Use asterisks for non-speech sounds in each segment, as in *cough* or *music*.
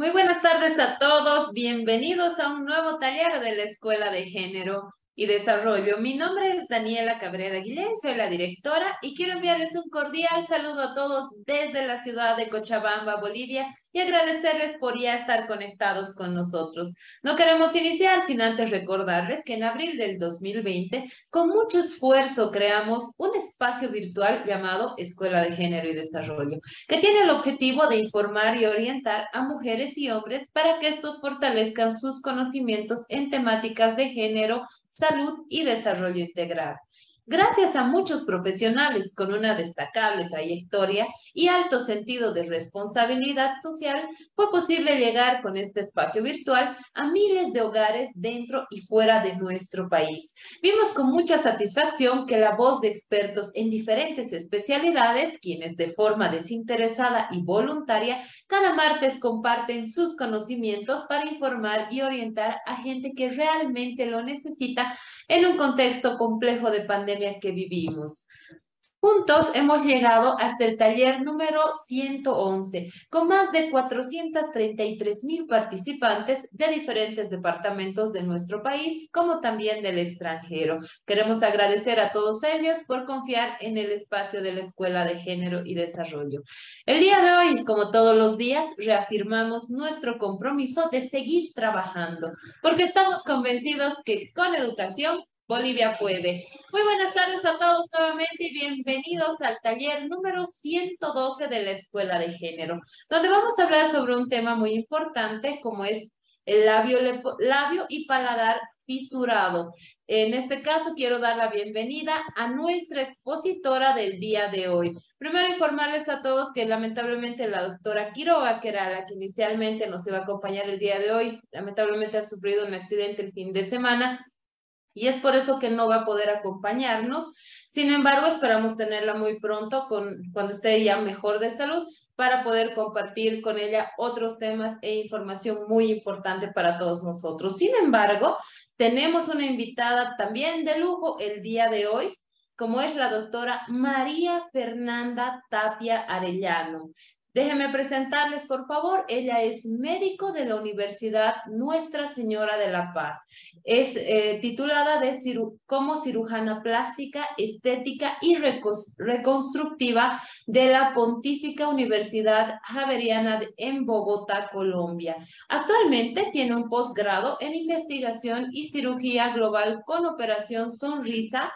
Muy buenas tardes a todos, bienvenidos a un nuevo taller de la Escuela de Género y Desarrollo. Mi nombre es Daniela Cabrera Aguilén, soy la directora y quiero enviarles un cordial saludo a todos desde la ciudad de Cochabamba, Bolivia, y agradecerles por ya estar conectados con nosotros. No queremos iniciar sin antes recordarles que en abril del 2020, con mucho esfuerzo, creamos un espacio virtual llamado Escuela de Género y Desarrollo, que tiene el objetivo de informar y orientar a mujeres y hombres para que estos fortalezcan sus conocimientos en temáticas de género, salud y desarrollo integral. Gracias a muchos profesionales con una destacable trayectoria y alto sentido de responsabilidad social, fue posible llegar con este espacio virtual a miles de hogares dentro y fuera de nuestro país. Vimos con mucha satisfacción que la voz de expertos en diferentes especialidades, quienes de forma desinteresada y voluntaria cada martes comparten sus conocimientos para informar y orientar a gente que realmente lo necesita en un contexto complejo de pandemia que vivimos. Juntos hemos llegado hasta el taller número 111, con más de 433 mil participantes de diferentes departamentos de nuestro país, como también del extranjero. Queremos agradecer a todos ellos por confiar en el espacio de la Escuela de Género y Desarrollo. El día de hoy, como todos los días, reafirmamos nuestro compromiso de seguir trabajando, porque estamos convencidos que con educación Bolivia puede. Muy buenas tardes a todos nuevamente y bienvenidos al taller número 112 de la Escuela de Género, donde vamos a hablar sobre un tema muy importante como es el labio, labio y paladar fisurado. En este caso quiero dar la bienvenida a nuestra expositora del día de hoy. Primero informarles a todos que lamentablemente la doctora Quiroga, que era la que inicialmente nos iba a acompañar el día de hoy, lamentablemente ha sufrido un accidente el fin de semana y es por eso que no va a poder acompañarnos. Sin embargo, esperamos tenerla muy pronto con, cuando esté ya mejor de salud para poder compartir con ella otros temas e información muy importante para todos nosotros. Sin embargo, tenemos una invitada también de lujo el día de hoy, como es la doctora María Fernanda Tapia Arellano. Déjenme presentarles, por favor. Ella es médico de la Universidad Nuestra Señora de la Paz. Es eh, titulada como cirujana plástica, estética y reconstructiva de la Pontífica Universidad Javeriana en Bogotá, Colombia. Actualmente tiene un posgrado en investigación y cirugía global con operación Sonrisa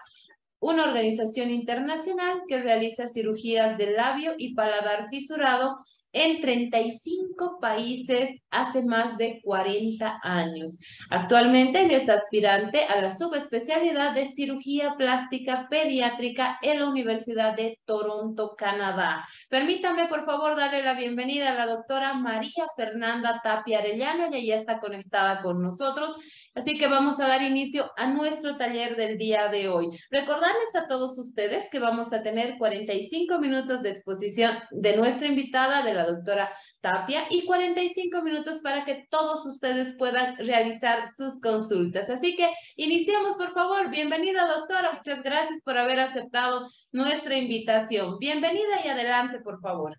una organización internacional que realiza cirugías de labio y paladar fisurado en 35 países hace más de 40 años. Actualmente es aspirante a la subespecialidad de cirugía plástica pediátrica en la Universidad de Toronto, Canadá. Permítame, por favor, darle la bienvenida a la doctora María Fernanda Tapia Arellano. Ella ya está conectada con nosotros. Así que vamos a dar inicio a nuestro taller del día de hoy. Recordarles a todos ustedes que vamos a tener 45 minutos de exposición de nuestra invitada, de la doctora Tapia, y 45 minutos para que todos ustedes puedan realizar sus consultas. Así que iniciamos, por favor. Bienvenida, doctora. Muchas gracias por haber aceptado nuestra invitación. Bienvenida y adelante, por favor.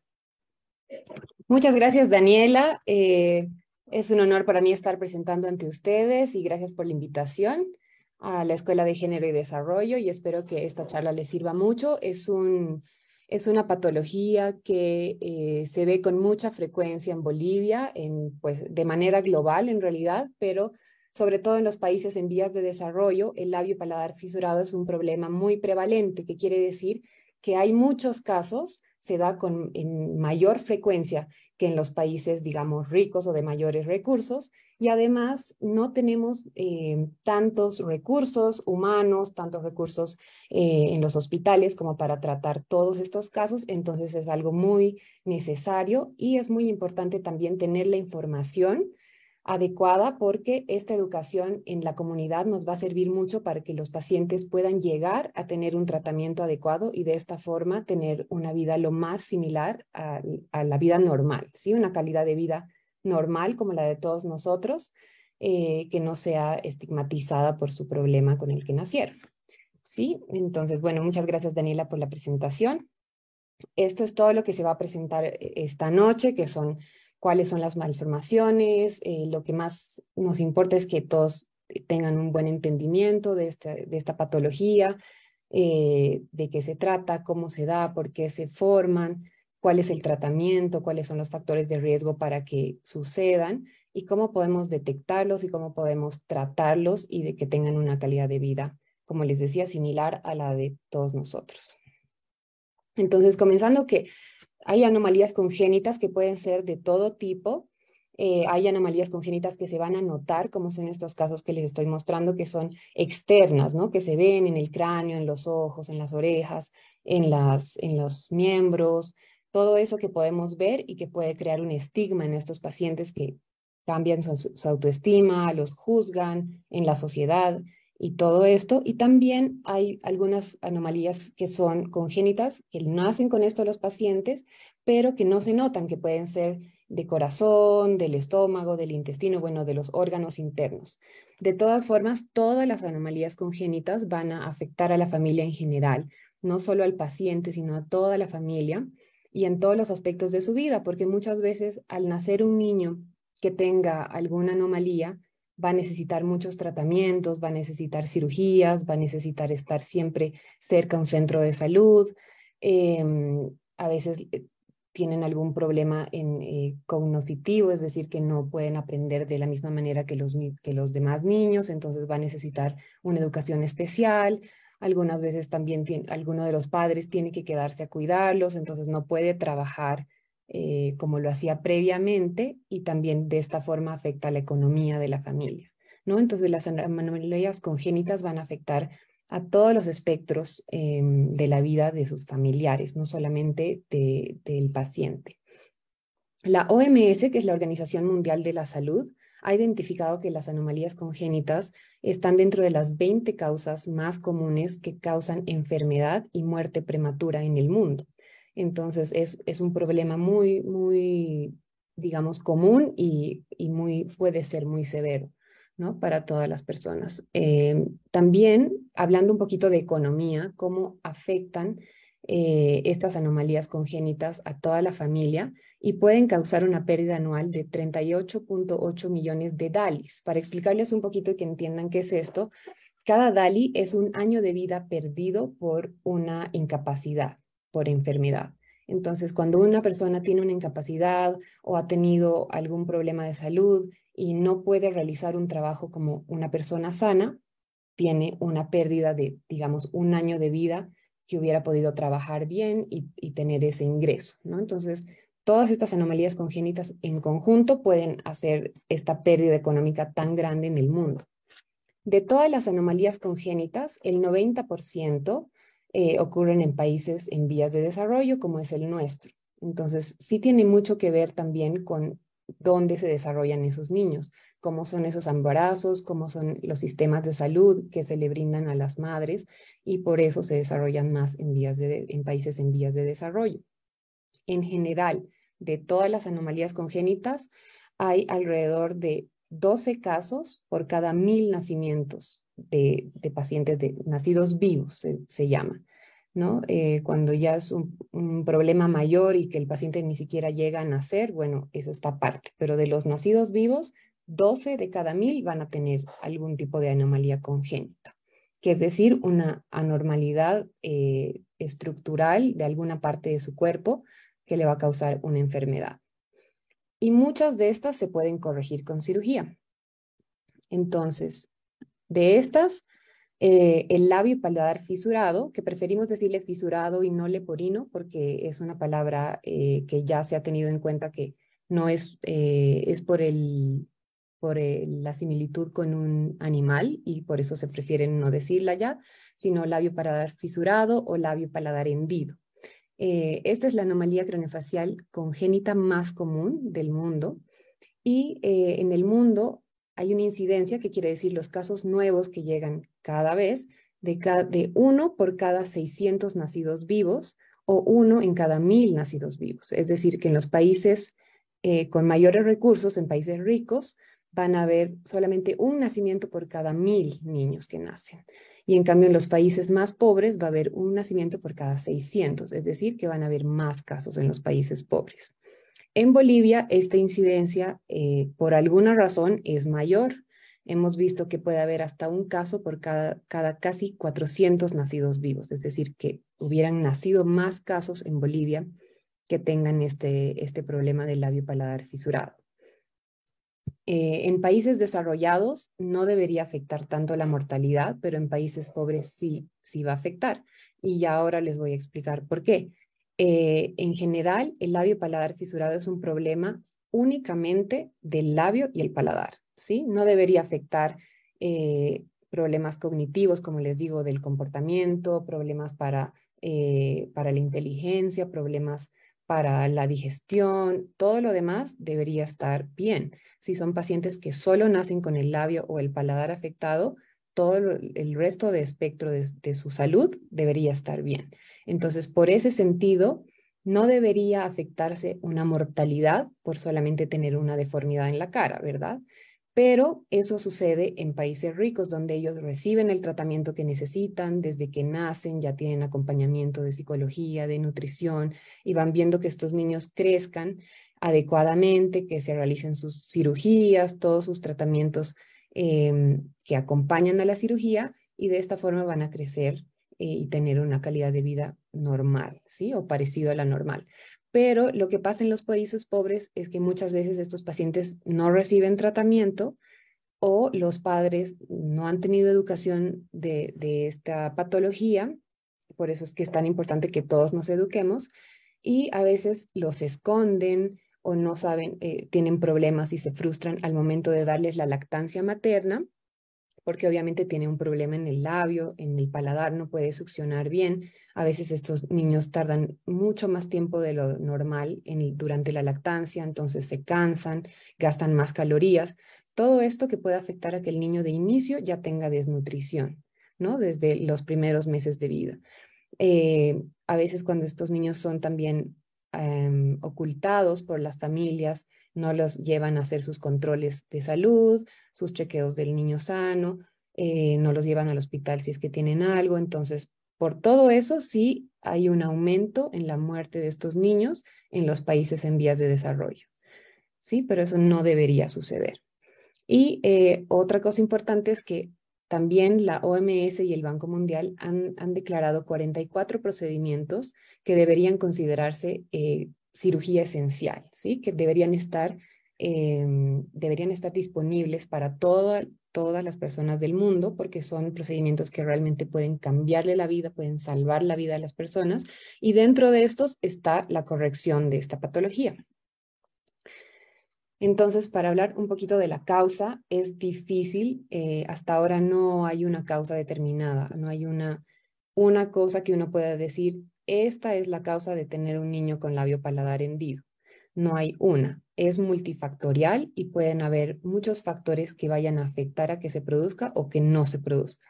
Muchas gracias, Daniela. Eh, es un honor para mí estar presentando ante ustedes y gracias por la invitación a la Escuela de Género y Desarrollo y espero que esta charla les sirva mucho. Es, un, es una patología que eh, se ve con mucha frecuencia en Bolivia, en, pues, de manera global en realidad, pero sobre todo en los países en vías de desarrollo, el labio paladar fisurado es un problema muy prevalente, que quiere decir que hay muchos casos, se da con mayor frecuencia que en los países, digamos, ricos o de mayores recursos, y además no tenemos eh, tantos recursos humanos, tantos recursos eh, en los hospitales como para tratar todos estos casos, entonces es algo muy necesario y es muy importante también tener la información adecuada porque esta educación en la comunidad nos va a servir mucho para que los pacientes puedan llegar a tener un tratamiento adecuado y de esta forma tener una vida lo más similar a, la vida normal, ¿sí? una calidad de vida normal como la de todos nosotros, eh, que no sea estigmatizada por su problema con el que nacieron. ¿sí? Entonces, bueno, muchas gracias Daniela por la presentación. Esto es todo lo que se va a presentar eh, esta noche, que son cuáles son las malformaciones. Eh, lo que más nos importa es que todos tengan un buen entendimiento de esta, patología, eh, de qué se trata, cómo se da, por qué se forman, cuál es el tratamiento, cuáles son los factores de riesgo para que sucedan y cómo podemos detectarlos y cómo podemos tratarlos y de que tengan una calidad de vida, como les decía, similar a la de todos nosotros. Entonces, comenzando que hay anomalías congénitas que pueden ser de todo tipo, eh, hay anomalías congénitas que se van a notar, como son estos casos que les estoy mostrando, que son externas, ¿no? que se ven en el cráneo, en los ojos, en las orejas, en, las, en los miembros, todo eso que podemos ver y que puede crear un estigma en estos pacientes que cambian su, su autoestima, los juzgan en la sociedad y todo esto. Y también hay algunas anomalías que son congénitas, que nacen con esto los pacientes, pero que no se notan, que pueden ser de corazón, del estómago, del intestino, bueno, de los órganos internos. De todas formas, todas las anomalías congénitas van a afectar a la familia en general, no solo al paciente, sino a toda la familia y en todos los aspectos de su vida, porque muchas veces al nacer un niño que tenga alguna anomalía, va a necesitar muchos tratamientos, va a necesitar cirugías, va a necesitar estar siempre cerca a un centro de salud. Em, a veces eh, tienen algún problema en, eh, cognoscitivo, es decir, que no pueden aprender de la misma manera que los, que los demás niños, entonces va a necesitar una educación especial. Algunas veces también alguno de los padres tiene que quedarse a cuidarlos, entonces no puede trabajar eh, como lo hacía previamente y también de esta forma afecta la economía de la familia. ¿no? Entonces las anomalías congénitas van a afectar a todos los espectros em, de la vida de sus familiares, no solamente del paciente. La OMS, que es la Organización Mundial de la Salud, ha identificado que las anomalías congénitas están dentro de las 20 causas más comunes que causan enfermedad y muerte prematura en el mundo. Entonces, es, es un problema muy, muy, digamos, común y, y muy, puede ser muy severo. ¿no? para todas las personas. Eh, también, hablando un poquito de economía, cómo afectan eh, estas anomalías congénitas a toda la familia y pueden causar una pérdida anual de 38.8 millones de DALIs. Para explicarles un poquito y que entiendan qué es esto, cada DALI es un año de vida perdido por una incapacidad, por enfermedad. Entonces, cuando una persona tiene una incapacidad o ha tenido algún problema de salud y no puede realizar un trabajo como una persona sana, tiene una pérdida de, digamos, un año de vida que hubiera podido trabajar bien y, tener ese ingreso. Entonces, todas estas anomalías congénitas en conjunto pueden hacer esta pérdida económica tan grande en el mundo. De todas las anomalías congénitas, el 90% eh, ocurren en países en vías de desarrollo, como es el nuestro. Entonces, sí tiene mucho que ver también con dónde se desarrollan esos niños, cómo son esos embarazos, cómo son los sistemas de salud que se le brindan a las madres y por eso se desarrollan más en, vías de, en países en vías de desarrollo. En general, de todas las anomalías congénitas, hay alrededor de 12 casos por cada mil nacimientos de, pacientes de, nacidos vivos, se, llama. ¿no? Eh, cuando ya es un, problema mayor y que el paciente ni siquiera llega a nacer, bueno, eso está aparte. Pero de los nacidos vivos, 12 de cada mil van a tener algún tipo de anomalía congénita, que es decir, una anormalidad eh, estructural de alguna parte de su cuerpo que le va a causar una enfermedad. Y muchas de estas se pueden corregir con cirugía. Entonces, de estas, eh, el labio paladar fisurado, que preferimos decirle fisurado y no leporino, porque es una palabra eh, que ya se ha tenido en cuenta que no es, eh, es por, el, por la similitud con un animal y por eso se prefiere no decirla ya, sino labio paladar fisurado o labio paladar hendido. esta es la anomalía craneofacial congénita más común del mundo y en el mundo hay una incidencia, que quiere decir los casos nuevos que llegan cada vez, de, de uno por cada 600 nacidos vivos o uno en cada mil nacidos vivos. Es decir, que en los países eh, con mayores recursos, en países ricos, van a haber solamente un nacimiento por cada mil niños que nacen. Y en cambio, en los países más pobres va a haber un nacimiento por cada 600, es decir, que van a haber más casos en los países pobres. En Bolivia, esta incidencia, eh, por alguna razón, es mayor. Hemos visto que puede haber hasta un caso por cada, casi 400 nacidos vivos, es decir, que hubieran nacido más casos en Bolivia que tengan este, este problema del labio paladar fisurado. Eh, en países desarrollados no debería afectar tanto la mortalidad, pero en países pobres sí, sí va a afectar. Y ya ahora les voy a explicar por qué. Eh, en general, el labio paladar fisurado es un problema únicamente del labio y el paladar, ¿sí? No debería afectar eh, problemas cognitivos, como les digo, del comportamiento, problemas para, para la inteligencia, problemas para la digestión, todo lo demás debería estar bien. Si son pacientes que solo nacen con el labio o el paladar afectado, todo el resto de espectro de, su salud debería estar bien. Entonces, por ese sentido, no debería afectarse una mortalidad por solamente tener una deformidad en la cara, ¿verdad? pero eso sucede en países ricos donde ellos reciben el tratamiento que necesitan desde que nacen, ya tienen acompañamiento de psicología, de nutrición y van viendo que estos niños crezcan adecuadamente, que se realicen sus cirugías, todos sus tratamientos em, que acompañan a la cirugía y de esta forma van a crecer eh, y tener una calidad de vida normal, ¿sí? O parecido a la normal. Pero lo que pasa en los países pobres es que muchas veces estos pacientes no reciben tratamiento o los padres no han tenido educación de, esta patología, por eso es que es tan importante que todos nos eduquemos, y a veces los esconden o no saben, eh, tienen problemas y se frustran al momento de darles la lactancia materna porque obviamente tiene un problema en el labio, en el paladar, no puede succionar bien. A veces estos niños tardan mucho más tiempo de lo normal en, durante la lactancia, entonces se cansan, gastan más calorías. Todo esto que puede afectar a que el niño de inicio ya tenga desnutrición, ¿no? Desde los primeros meses de vida. Eh, a veces cuando estos niños son también em, ocultados por las familias, no los llevan a hacer sus controles de salud, sus chequeos del niño sano, eh, no los llevan al hospital si es que tienen algo. Entonces, por todo eso sí hay un aumento en la muerte de estos niños en los países en vías de desarrollo. Sí, pero eso no debería suceder. Y eh, otra cosa importante es que también la OMS y el Banco Mundial han, han declarado 44 procedimientos que deberían considerarse eh, cirugía esencial, ¿sí? que deberían estar, em, deberían estar disponibles para todas las personas del mundo, porque son procedimientos que realmente pueden cambiarle la vida, pueden salvar la vida de las personas, y dentro de estos está la corrección de esta patología. Entonces, para hablar un poquito de la causa, es difícil, eh, hasta ahora no hay una causa determinada, no hay una, una cosa que uno pueda decir, esta es la causa de tener un niño con labio paladar hendido. No hay una, es multifactorial y pueden haber muchos factores que vayan a afectar a que se produzca o que no se produzca.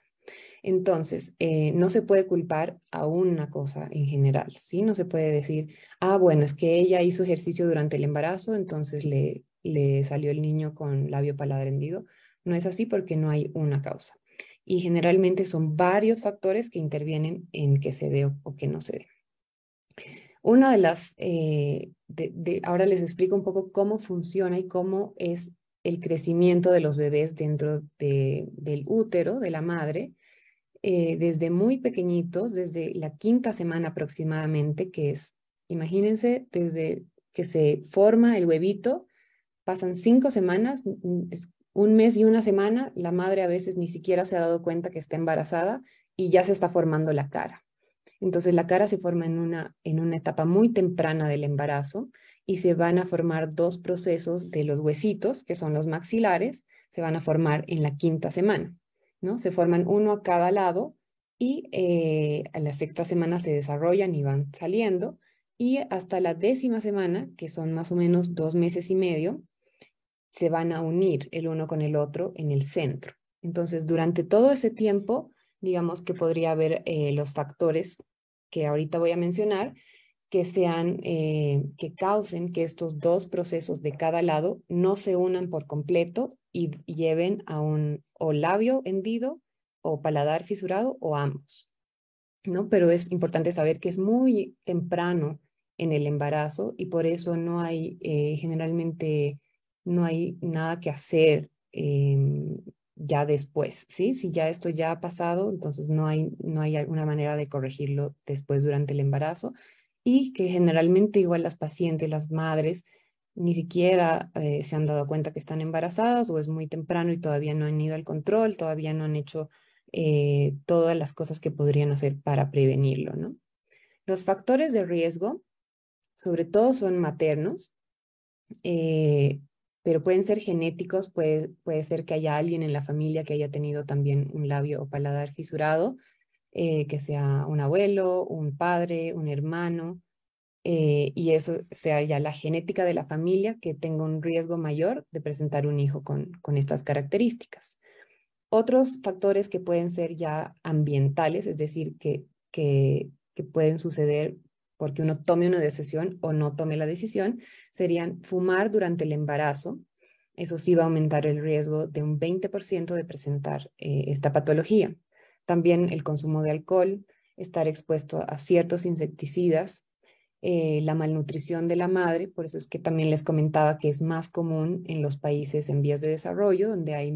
Entonces, eh, no se puede culpar a una cosa en general, ¿sí? No se puede decir, ah, bueno, es que ella hizo ejercicio durante el embarazo, entonces le, le salió el niño con labio paladar hendido. No es así porque no hay una causa y generalmente son varios factores que intervienen en que se dé o, que no se dé. Una de las, eh, ahora les explico un poco cómo funciona y cómo es el crecimiento de los bebés dentro del útero de la madre, eh, desde muy pequeñitos, desde la quinta semana aproximadamente, que es, imagínense, desde que se forma el huevito, pasan cinco semanas, un mes y una semana, la madre a veces ni siquiera se ha dado cuenta que está embarazada y ya se está formando la cara. Entonces la cara se forma en una, en una etapa muy temprana del embarazo y se van a formar dos procesos de los huesitos, que son los maxilares, se van a formar en la quinta semana, ¿no? Se forman uno a cada lado y eh, a la sexta semana se desarrollan y van saliendo y hasta la décima semana, que son más o menos dos meses y medio, se van a unir el uno con el otro en el centro. Entonces, durante todo ese tiempo, digamos que podría haber eh, los factores que ahorita voy a mencionar que sean, eh, que causen que estos dos procesos de cada lado no se unan por completo y, lleven a un labio hendido o paladar fisurado o ambos. ¿no? Pero es importante saber que es muy temprano en el embarazo y por eso no hay eh, generalmente no hay nada que hacer em, ya después, ¿sí? Si ya esto ya ha pasado, entonces no hay, no hay alguna manera de corregirlo después durante el embarazo y que generalmente igual las pacientes, las madres, ni siquiera eh, se han dado cuenta que están embarazadas o es muy temprano y todavía no han ido al control, todavía no han hecho eh, todas las cosas que podrían hacer para prevenirlo, ¿no? Los factores de riesgo, sobre todo, son maternos, eh, pero pueden ser genéticos, puede, puede ser que haya alguien en la familia que haya tenido también un labio o paladar fisurado, eh, que sea un abuelo, un padre, un hermano, eh, y eso sea ya la genética de la familia que tenga un riesgo mayor de presentar un hijo con, con estas características. Otros factores que pueden ser ya ambientales, es decir, que, que, que pueden suceder porque uno tome una decisión o no tome la decisión, serían fumar durante el embarazo. Eso sí va a aumentar el riesgo de un 20% de presentar eh, esta patología. También el consumo de alcohol, estar expuesto a ciertos insecticidas, eh, la malnutrición de la madre, por eso es que también les comentaba que es más común en los países en vías de desarrollo, donde hay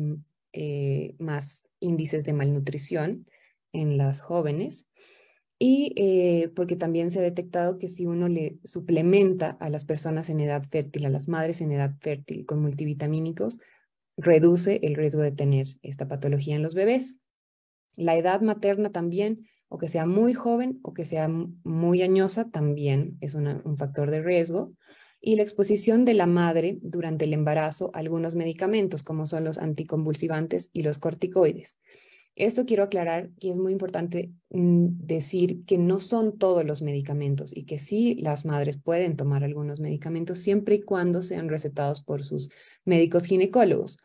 eh, más índices de malnutrición en las jóvenes y eh, porque también se ha detectado que si uno le suplementa a las personas en edad fértil, a las madres en edad fértil con multivitamínicos, reduce el riesgo de tener esta patología en los bebés. La edad materna también, o que sea muy joven o que sea muy añosa, también es un factor de riesgo. Y la exposición de la madre durante el embarazo a algunos medicamentos, como son los anticonvulsivantes y los corticoides. Esto quiero aclarar que es muy importante mm, decir que no son todos los medicamentos y que sí las madres pueden tomar algunos medicamentos siempre y cuando sean recetados por sus médicos ginecólogos,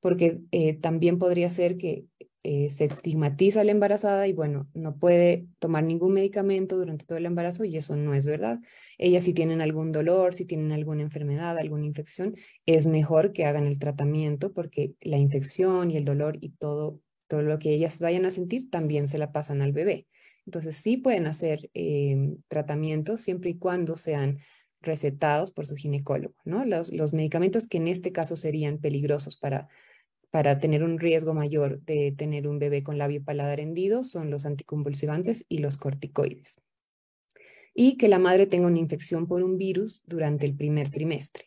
porque eh, también podría ser que eh, se estigmatiza a la embarazada y bueno, no puede tomar ningún medicamento durante todo el embarazo y eso no es verdad. Ellas si tienen algún dolor, si tienen alguna enfermedad, alguna infección, es mejor que hagan el tratamiento porque la infección y el dolor y todo todo lo que ellas vayan a sentir también se la pasan al bebé. Entonces sí pueden hacer em, tratamientos siempre y cuando sean recetados por su ginecólogo, ¿no? Los, medicamentos que en este caso serían peligrosos para, para tener un riesgo mayor de tener un bebé con labio paladar hendido son los anticonvulsivantes y los corticoides. Y que la madre tenga una infección por un virus durante el primer trimestre,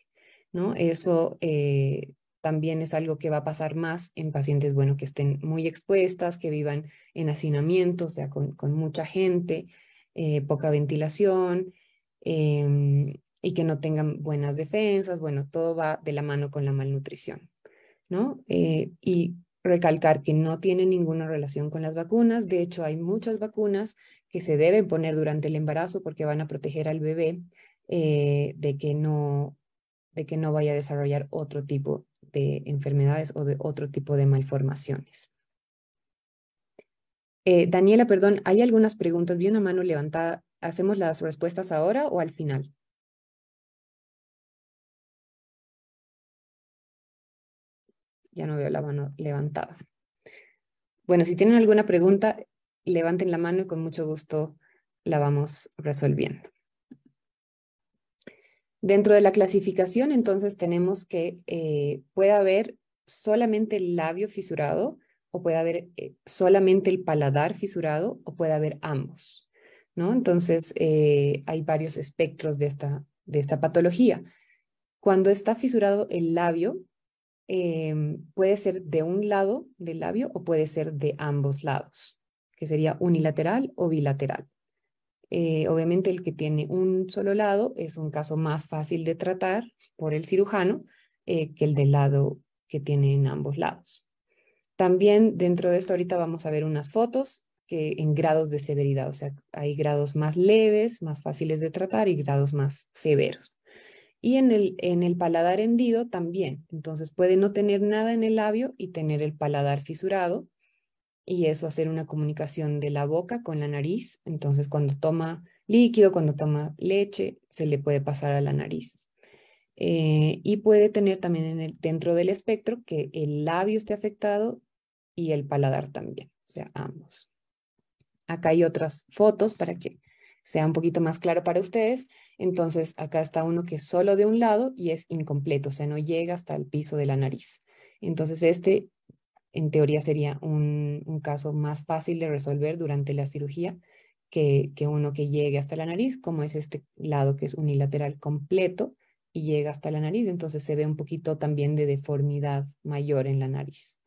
¿no? Eso eh, también es algo que va a pasar más en pacientes, bueno, que estén muy expuestas, que vivan en hacinamiento, o sea, con, mucha gente, eh, poca ventilación em, y que no tengan buenas defensas. Bueno, todo va de la mano con la malnutrición, ¿no? Eh, y recalcar que no tiene ninguna relación con las vacunas. De hecho, hay muchas vacunas que se deben poner durante el embarazo porque van a proteger al bebé eh, de que no de que no vaya a desarrollar otro tipo de enfermedades o de otro tipo de malformaciones. Eh, Daniela, perdón, hay algunas preguntas. Vi una mano levantada. ¿Hacemos las respuestas ahora o al final? Ya no veo la mano levantada. Bueno, si tienen alguna pregunta, levanten la mano y con mucho gusto la vamos resolviendo. Dentro de la clasificación, entonces, tenemos que eh, puede haber solamente el labio fisurado o puede haber eh, solamente el paladar fisurado o puede haber ambos, ¿no? Entonces, eh, hay varios espectros de esta, de esta patología. Cuando está fisurado el labio, em, puede ser de un lado del labio o puede ser de ambos lados, que sería unilateral o bilateral. Eh, obviamente el que tiene un solo lado es un caso más fácil de tratar por el cirujano eh, que el del lado que tiene en ambos lados. También dentro de esto ahorita vamos a ver unas fotos que en grados de severidad, o sea, hay grados más leves, más fáciles de tratar y grados más severos. Y en el, en el paladar hendido también, entonces puede no tener nada en el labio y tener el paladar fisurado, y eso hacer una comunicación de la boca con la nariz. Entonces, cuando toma líquido, cuando toma leche, se le puede pasar a la nariz. Eh, y puede tener también en el, dentro del espectro que el labio esté afectado y el paladar también, o sea, ambos. Acá hay otras fotos para que sea un poquito más claro para ustedes, entonces acá está uno que es solo de un lado y es incompleto, o sea, no llega hasta el piso de la nariz. Entonces este, en teoría, sería un, caso más fácil de resolver durante la cirugía que, que uno que llegue hasta la nariz, como es este lado que es unilateral completo y llega hasta la nariz, entonces se ve un poquito también de deformidad mayor en la nariz.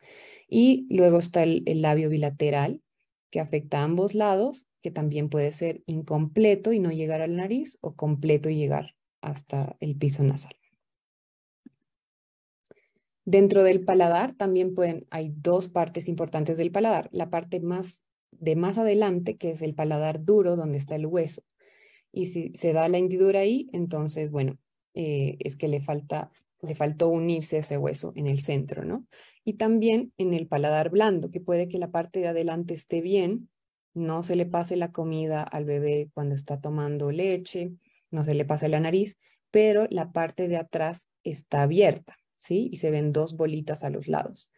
Y luego está el, el labio bilateral, que afecta a ambos lados, que también puede ser incompleto y no llegar a la nariz o completo y llegar hasta el piso nasal. Dentro del paladar también pueden, hay dos partes importantes del paladar. La parte más de más adelante, que es el paladar duro, donde está el hueso. Y si se da la hendidura ahí, entonces, bueno, eh, es que le falta le faltó unirse ese hueso en el centro, ¿no? Y también en el paladar blando, que puede que la parte de adelante esté bien, no se le pase la comida al bebé cuando está tomando leche, no se le pase la nariz, pero la parte de atrás está abierta, ¿sí? Y se ven dos bolitas a los lados.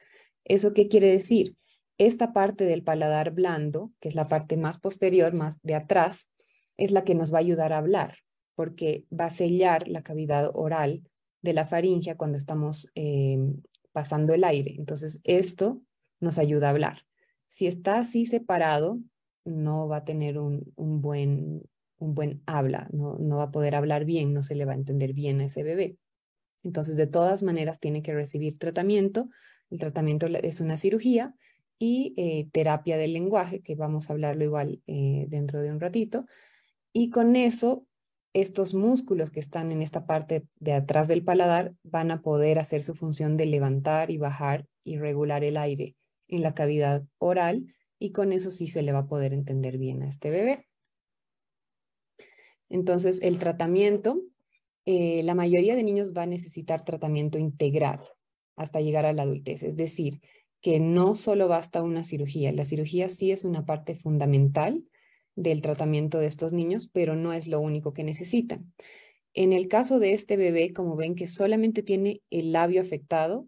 ¿Eso qué quiere decir? Esta parte del paladar blando, que es la parte más posterior, más de atrás, es la que nos va a ayudar a hablar, porque va a sellar la cavidad oral de la faringia cuando estamos eh, pasando el aire. Entonces, esto nos ayuda a hablar. Si está así separado, no va a tener un, buen, un buen habla, no, no va a poder hablar bien, no se le va a entender bien a ese bebé. Entonces, de todas maneras, tiene que recibir tratamiento. El tratamiento es una cirugía y eh, terapia del lenguaje, que vamos a hablarlo igual eh, dentro de un ratito. Y con eso estos músculos que están en esta parte de atrás del paladar van a poder hacer su función de levantar y bajar y regular el aire en la cavidad oral y con eso sí se le va a poder entender bien a este bebé. Entonces, el tratamiento, eh, la mayoría de niños va a necesitar tratamiento integral hasta llegar a la adultez, es decir, que no solo basta una cirugía, la cirugía sí es una parte fundamental, del tratamiento de estos niños, pero no es lo único que necesitan. En el caso de este bebé, como ven que solamente tiene el labio afectado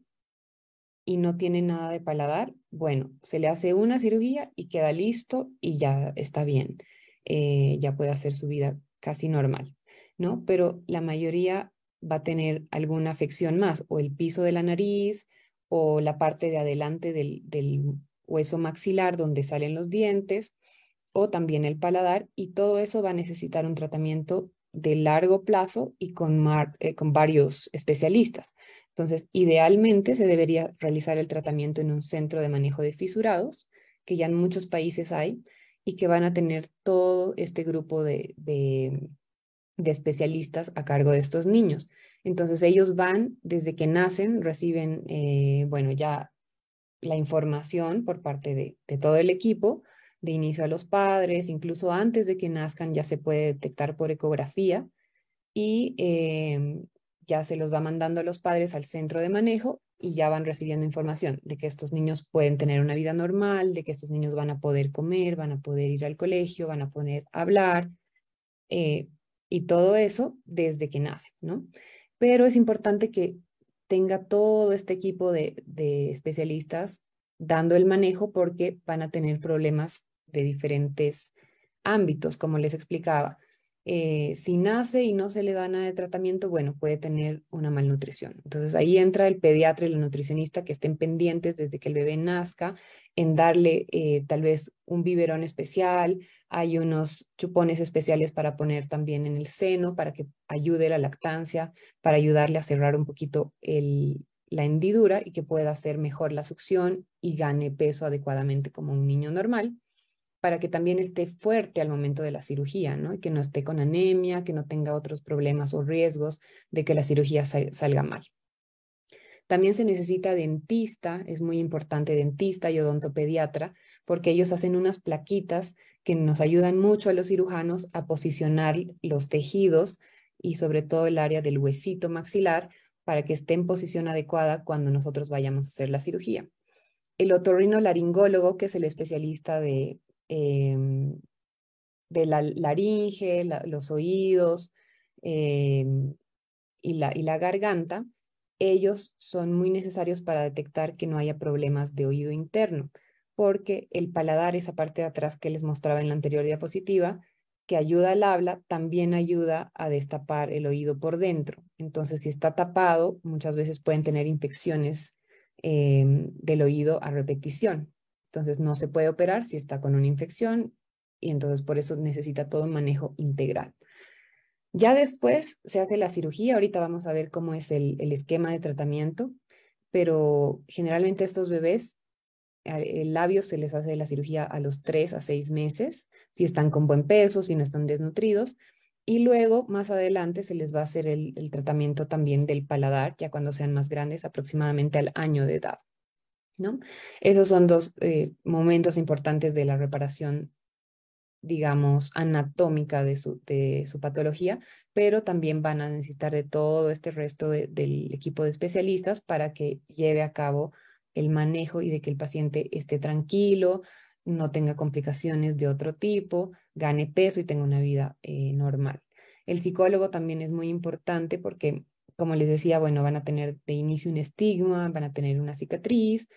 y no tiene nada de paladar, bueno, se le hace una cirugía y queda listo y ya está bien. Eh, ya puede hacer su vida casi normal, ¿no? Pero la mayoría va a tener alguna afección más, o el piso de la nariz, o la parte de adelante del, del hueso maxilar donde salen los dientes, o también el paladar y todo eso va a necesitar un tratamiento de largo plazo y con, eh, con varios especialistas. Entonces, idealmente se debería realizar el tratamiento en un centro de manejo de fisurados, que ya en muchos países hay, y que van a tener todo este grupo de, especialistas a cargo de estos niños. Entonces, ellos van desde que nacen, reciben, eh, bueno, ya la información por parte de, de todo el equipo de inicio a los padres, incluso antes de que nazcan ya se puede detectar por ecografía y em, ya se los va mandando a los padres al centro de manejo y ya van recibiendo información de que estos niños pueden tener una vida normal, de que estos niños van a poder comer, van a poder ir al colegio, van a poder hablar eh, y todo eso desde que nace, ¿no? Pero es importante que tenga todo este equipo de, de especialistas dando el manejo porque van a tener problemas de diferentes ámbitos, como les explicaba. Eh, si nace y no se le da nada de tratamiento, bueno, puede tener una malnutrición. Entonces ahí entra el pediatra y el nutricionista que estén pendientes desde que el bebé nazca en darle eh, tal vez un biberón especial. Hay unos chupones especiales para poner también en el seno para que ayude la lactancia, para ayudarle a cerrar un poquito la hendidura y que pueda hacer mejor la succión y gane peso adecuadamente como un niño normal para que también esté fuerte al momento de la cirugía, ¿no? Que no esté con anemia, que no tenga otros problemas o riesgos de que la cirugía salga mal. También se necesita dentista, es muy importante dentista y odontopediatra, porque ellos hacen unas plaquitas que nos ayudan mucho a los cirujanos a posicionar los tejidos y sobre todo el área del huesito maxilar para que esté en posición adecuada cuando nosotros vayamos a hacer la cirugía. El otorrinolaringólogo, que es el especialista de Em, de la laringe, los oídos em, y, la, y la garganta, ellos son muy necesarios para detectar que no haya problemas de oído interno, porque el paladar, esa parte de atrás que les mostraba en la anterior diapositiva, que ayuda al habla, también ayuda a destapar el oído por dentro. Entonces, si está tapado, muchas veces pueden tener infecciones em, del oído a repetición. Entonces, no se puede operar si está con una infección y entonces por eso necesita todo un manejo integral. Ya después se hace la cirugía, ahorita vamos a ver cómo es el, esquema de tratamiento, pero generalmente estos bebés el labio se les hace la cirugía a los 3 a 6 meses, si están con buen peso, si no están desnutridos. Y luego, más adelante, se les va a hacer el, tratamiento también del paladar, ya cuando sean más grandes, aproximadamente al año de edad. ¿No? Esos son dos eh, momentos importantes de la reparación, digamos, anatómica de su, de su patología, pero también van a necesitar de todo este resto del equipo de especialistas para que lleve a cabo el manejo y de que el paciente esté tranquilo, no tenga complicaciones de otro tipo, gane peso y tenga una vida eh, normal. El psicólogo también es muy importante porque, como les decía, bueno, van a tener de inicio un estigma, van a tener una cicatriz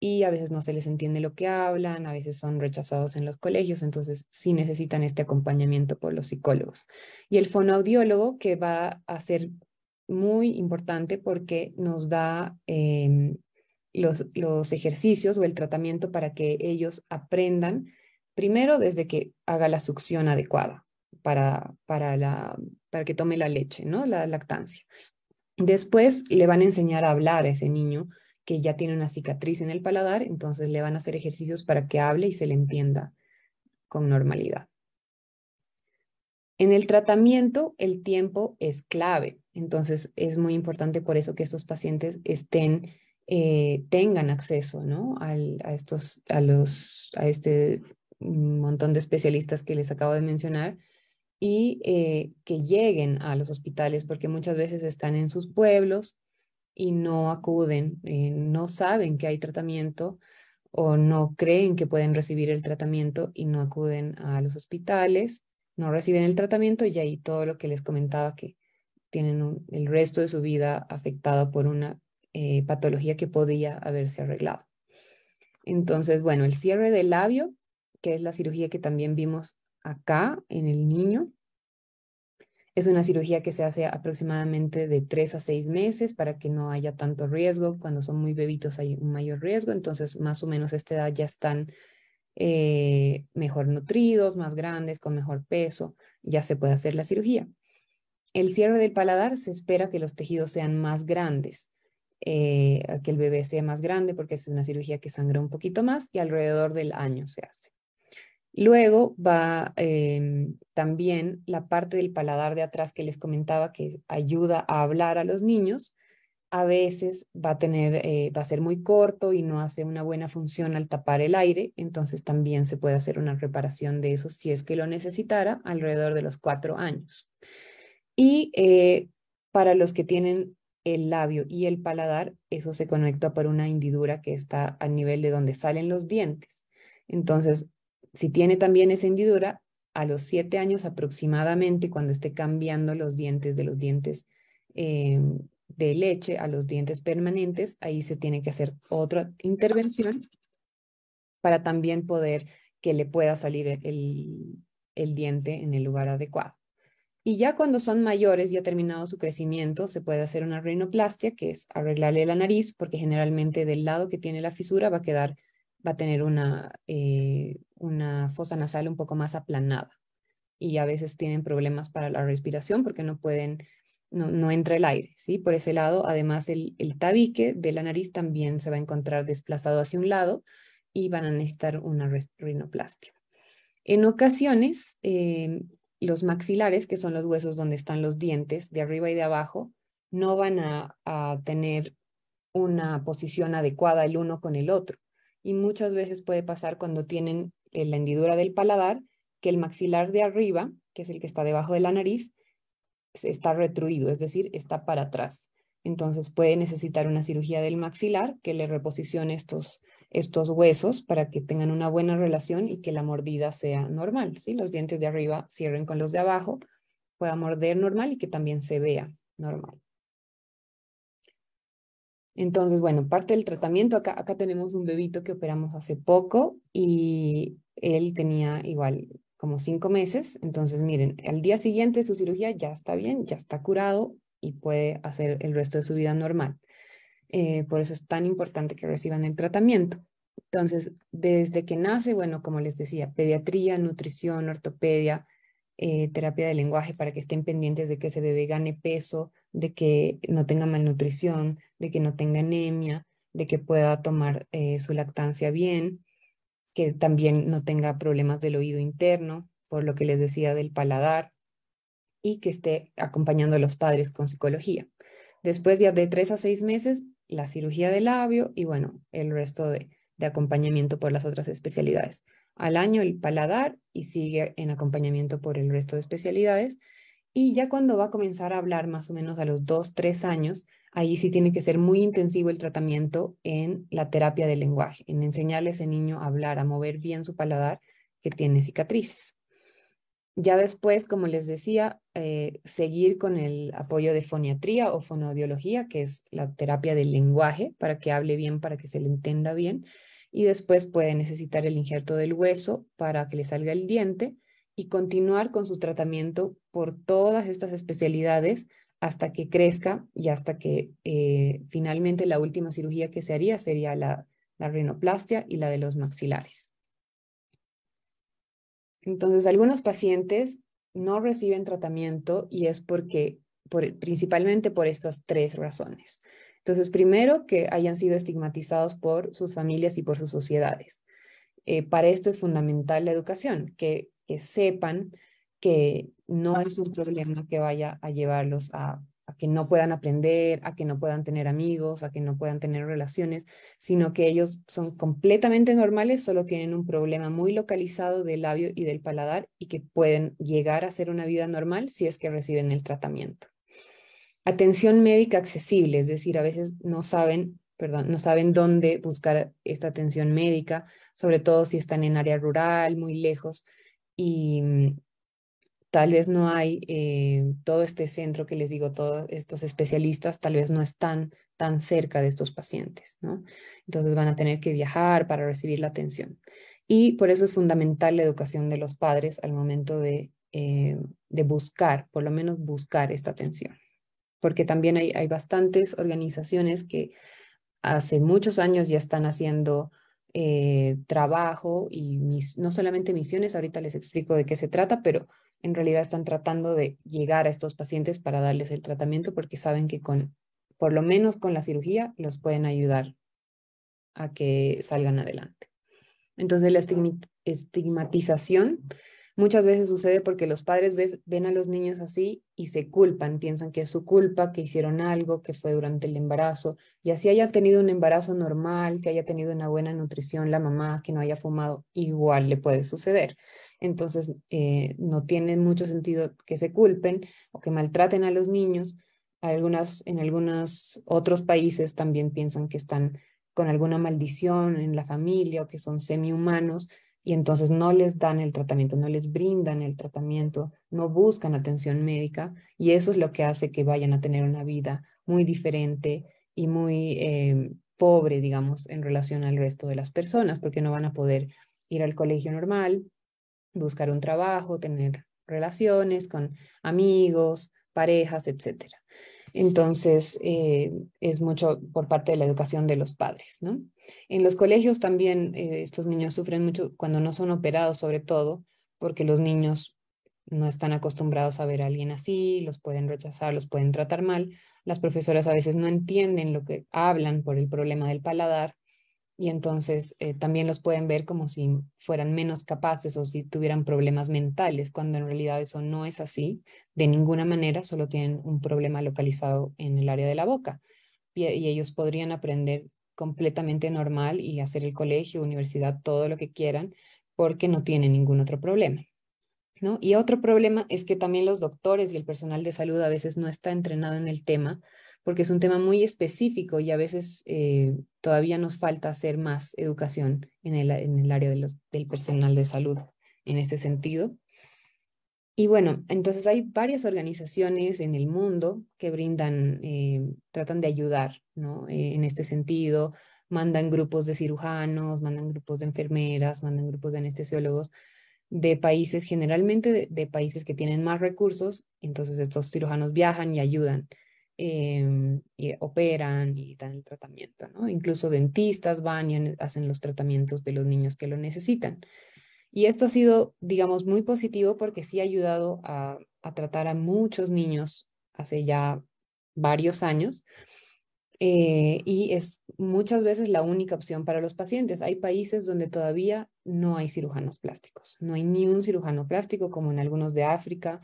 y a veces no se les entiende lo que hablan, a veces son rechazados en los colegios, entonces sí necesitan este acompañamiento por los psicólogos. Y el fonoaudiólogo que va a ser muy importante porque nos da em, los, los ejercicios o el tratamiento para que ellos aprendan, primero desde que haga la succión adecuada para, para, la, para que tome la leche, ¿no? La lactancia. Después le van a enseñar a hablar a ese niño que ya tiene una cicatriz en el paladar, entonces le van a hacer ejercicios para que hable y se le entienda con normalidad. En el tratamiento, el tiempo es clave, entonces es muy importante por eso que estos pacientes estén eh, tengan acceso ¿no? A, estos, a, los, a este montón de especialistas que les acabo de mencionar y eh, que lleguen a los hospitales porque muchas veces están en sus pueblos y no acuden, eh, no saben que hay tratamiento o no creen que pueden recibir el tratamiento y no acuden a los hospitales, no reciben el tratamiento y ahí todo lo que les comentaba que tienen el resto de su vida afectado por una eh, patología que podía haberse arreglado. Entonces, bueno, el cierre del labio, que es la cirugía que también vimos acá en el niño, es una cirugía que se hace aproximadamente de tres a seis meses para que no haya tanto riesgo. Cuando son muy bebitos hay un mayor riesgo, entonces más o menos a esta edad ya están eh, mejor nutridos, más grandes, con mejor peso, ya se puede hacer la cirugía. El cierre del paladar se espera que los tejidos sean más grandes eh, que el bebé sea más grande porque es una cirugía que sangra un poquito más y alrededor del año se hace. Luego va em, también la parte del paladar de atrás que les comentaba que ayuda a hablar a los niños. A veces va a tener, eh, va a ser muy corto y no hace una buena función al tapar el aire, entonces también se puede hacer una reparación de eso si es que lo necesitara alrededor de los cuatro años. Y eh, para los que tienen el labio y el paladar, eso se conecta por una hendidura que está a nivel de donde salen los dientes. Entonces, si tiene también esa hendidura, a los siete años aproximadamente, cuando esté cambiando los dientes de los dientes em, de leche a los dientes permanentes, ahí se tiene que hacer otra intervención para también poder que le pueda salir el diente en el lugar adecuado. Y ya cuando son mayores y ha terminado su crecimiento, se puede hacer una rinoplastia, que es arreglarle la nariz, porque generalmente del lado que tiene la fisura va a quedar, va a tener una, eh, una fosa nasal un poco más aplanada. Y a veces tienen problemas para la respiración porque no pueden, no, no entra el aire, ¿sí? Por ese lado, además el, el tabique de la nariz también se va a encontrar desplazado hacia un lado y van a necesitar una rinoplastia. En ocasiones, eh, los maxilares, que son los huesos donde están los dientes, de arriba y de abajo, no van a, tener una posición adecuada el uno con el otro. Y muchas veces puede pasar cuando tienen eh, la hendidura del paladar, que el maxilar de arriba, que es el que está debajo de la nariz, está retruido, es decir, está para atrás. Entonces puede necesitar una cirugía del maxilar que le reposicione estos, estos huesos para que tengan una buena relación y que la mordida sea normal. ¿sí? Los dientes de arriba cierren con los de abajo, pueda morder normal y que también se vea normal. Entonces, bueno, parte del tratamiento, acá, acá tenemos un bebito que operamos hace poco y él tenía igual como cinco meses. Entonces, miren, al día siguiente su cirugía ya está bien, ya está curado y puede hacer el resto de su vida normal. Eh, por eso es tan importante que reciban el tratamiento. Entonces, desde que nace, bueno, como les decía, pediatría, nutrición, ortopedia, eh, terapia de lenguaje para que estén pendientes de que ese bebé gane peso, de que no tenga malnutrición, de que no tenga anemia, de que pueda tomar eh, su lactancia bien, que también no tenga problemas del oído interno, por lo que les decía del paladar, y que esté acompañando a los padres con psicología. Después ya de tres a seis meses, la cirugía de labio y bueno, el resto de, de acompañamiento por las otras especialidades. Al año el paladar y sigue en acompañamiento por el resto de especialidades. Y ya cuando va a comenzar a hablar más o menos a los dos, tres años, ahí sí tiene que ser muy intensivo el tratamiento en la terapia del lenguaje, en enseñarle a ese niño a hablar, a mover bien su paladar que tiene cicatrices. Ya después, como les decía, eh, seguir con el apoyo de foniatría o fonodiología, que es la terapia del lenguaje, para que hable bien, para que se le entienda bien. Y después puede necesitar el injerto del hueso para que le salga el diente y continuar con su tratamiento por todas estas especialidades hasta que crezca y hasta que eh, finalmente la última cirugía que se haría sería la, la rinoplastia y la de los maxilares. Entonces, algunos pacientes no reciben tratamiento y es porque, principalmente por estas tres razones. Entonces, primero, que hayan sido estigmatizados por sus familias y por sus sociedades. Eh, para esto es fundamental la educación, que que sepan que no es un problema que vaya a llevarlos a, que no puedan aprender, a que no puedan tener amigos, a que no puedan tener relaciones, sino que ellos son completamente normales, solo tienen un problema muy localizado del labio y del paladar y que pueden llegar a ser una vida normal si es que reciben el tratamiento. Atención médica accesible, es decir, a veces no saben, perdón, no saben dónde buscar esta atención médica, sobre todo si están en área rural, muy lejos y mm, tal vez no hay eh, todo este centro que les digo, todos estos especialistas tal vez no están tan cerca de estos pacientes, ¿no? Entonces van a tener que viajar para recibir la atención. Y por eso es fundamental la educación de los padres al momento de, eh, de buscar, por lo menos buscar esta atención. Porque también hay, hay bastantes organizaciones que hace muchos años ya están haciendo eh, trabajo y no solamente misiones, ahorita les explico de qué se trata, pero en realidad están tratando de llegar a estos pacientes para darles el tratamiento porque saben que con, por lo menos con la cirugía, los pueden ayudar a que salgan adelante. Entonces, la estigmatización Muchas veces sucede porque los padres ven a los niños así y se culpan, piensan que es su culpa, que hicieron algo, que fue durante el embarazo, y así haya tenido un embarazo normal, que haya tenido una buena nutrición la mamá, que no haya fumado, igual le puede suceder. Entonces, eh, no tiene mucho sentido que se culpen o que maltraten a los niños. En algunos otros países también piensan que están con alguna maldición en la familia o que son semi-humanos y entonces no les dan el tratamiento, no les brindan el tratamiento, no buscan atención médica y eso es lo que hace que vayan a tener una vida muy diferente y muy eh, pobre, digamos, en relación al resto de las personas, porque no van a poder ir al colegio normal, buscar un trabajo, tener relaciones con amigos, parejas, etcétera. Entonces, eh, es mucho por parte de la educación de los padres, ¿no? En los colegios también eh, estos niños sufren mucho cuando no son operados, sobre todo, porque los niños no están acostumbrados a ver a alguien así, los pueden rechazar, los pueden tratar mal. Las profesoras a veces no entienden lo que hablan por el problema del paladar y entonces eh, también los pueden ver como si fueran menos capaces o si tuvieran problemas mentales, cuando en realidad eso no es así, de ninguna manera, solo tienen un problema localizado en el área de la boca y, y ellos podrían aprender completamente normal y hacer el colegio, universidad, todo lo que quieran, porque no tienen ningún otro problema. ¿no? Y otro problema es que también los doctores y el personal de salud a veces no está entrenado en el tema porque es un tema muy específico y a veces eh, todavía nos falta hacer más educación en el, en el área de del personal de salud en este sentido. Y bueno, entonces hay varias organizaciones en el mundo que brindan, eh, tratan de ayudar ¿no? Eh, en este sentido, mandan grupos de cirujanos, mandan grupos de enfermeras, mandan grupos de anestesiólogos de países, generalmente de, países que tienen más recursos, entonces estos cirujanos viajan y ayudan, em, y operan y dan el tratamiento. Incluso dentistas van y hacen los tratamientos de los niños que lo necesitan. Y esto ha sido, digamos, muy positivo porque sí ha ayudado a, a tratar a muchos niños hace ya varios años eh, y es muchas veces la única opción para los pacientes. Hay países donde todavía no hay cirujanos plásticos, no hay ni un cirujano plástico como en algunos de África.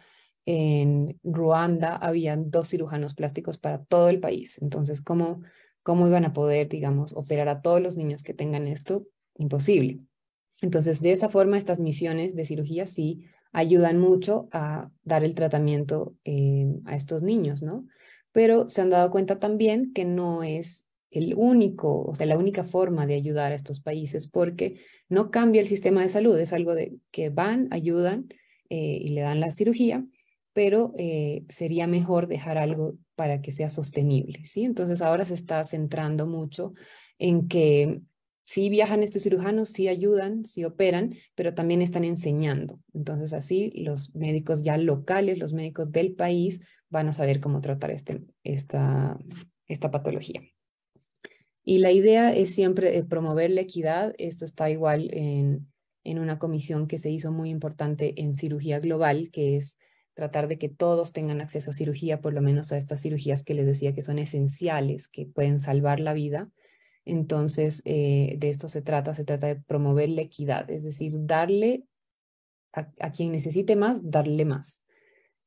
En Ruanda habían dos cirujanos plásticos para todo el país. Entonces, ¿cómo, cómo iban a poder, digamos, operar a todos los niños que tengan esto? Imposible. Entonces, de esa forma, estas misiones de cirugía sí ayudan mucho a dar el tratamiento eh, a estos niños, ¿no? pero se han dado cuenta también que no es el único, o sea, la única forma de ayudar a estos países, porque no cambia el sistema de salud, es algo de que van, ayudan eh, y le dan la cirugía, pero eh, sería mejor dejar algo para que sea sostenible, ¿sí? Entonces ahora se está centrando mucho en que sí viajan estos cirujanos, sí ayudan, sí operan, pero también están enseñando. Entonces así los médicos ya locales, los médicos del país van a saber cómo tratar este, esta, esta patología. Y la idea es siempre eh, promover la equidad. Esto está igual en, en una comisión que se hizo muy importante en cirugía global, que es tratar de que todos tengan acceso a cirugía, por lo menos a estas cirugías que les decía que son esenciales, que pueden salvar la vida. Entonces, eh, de esto se trata, se trata de promover la equidad, es decir, darle a, quien necesite más, darle más.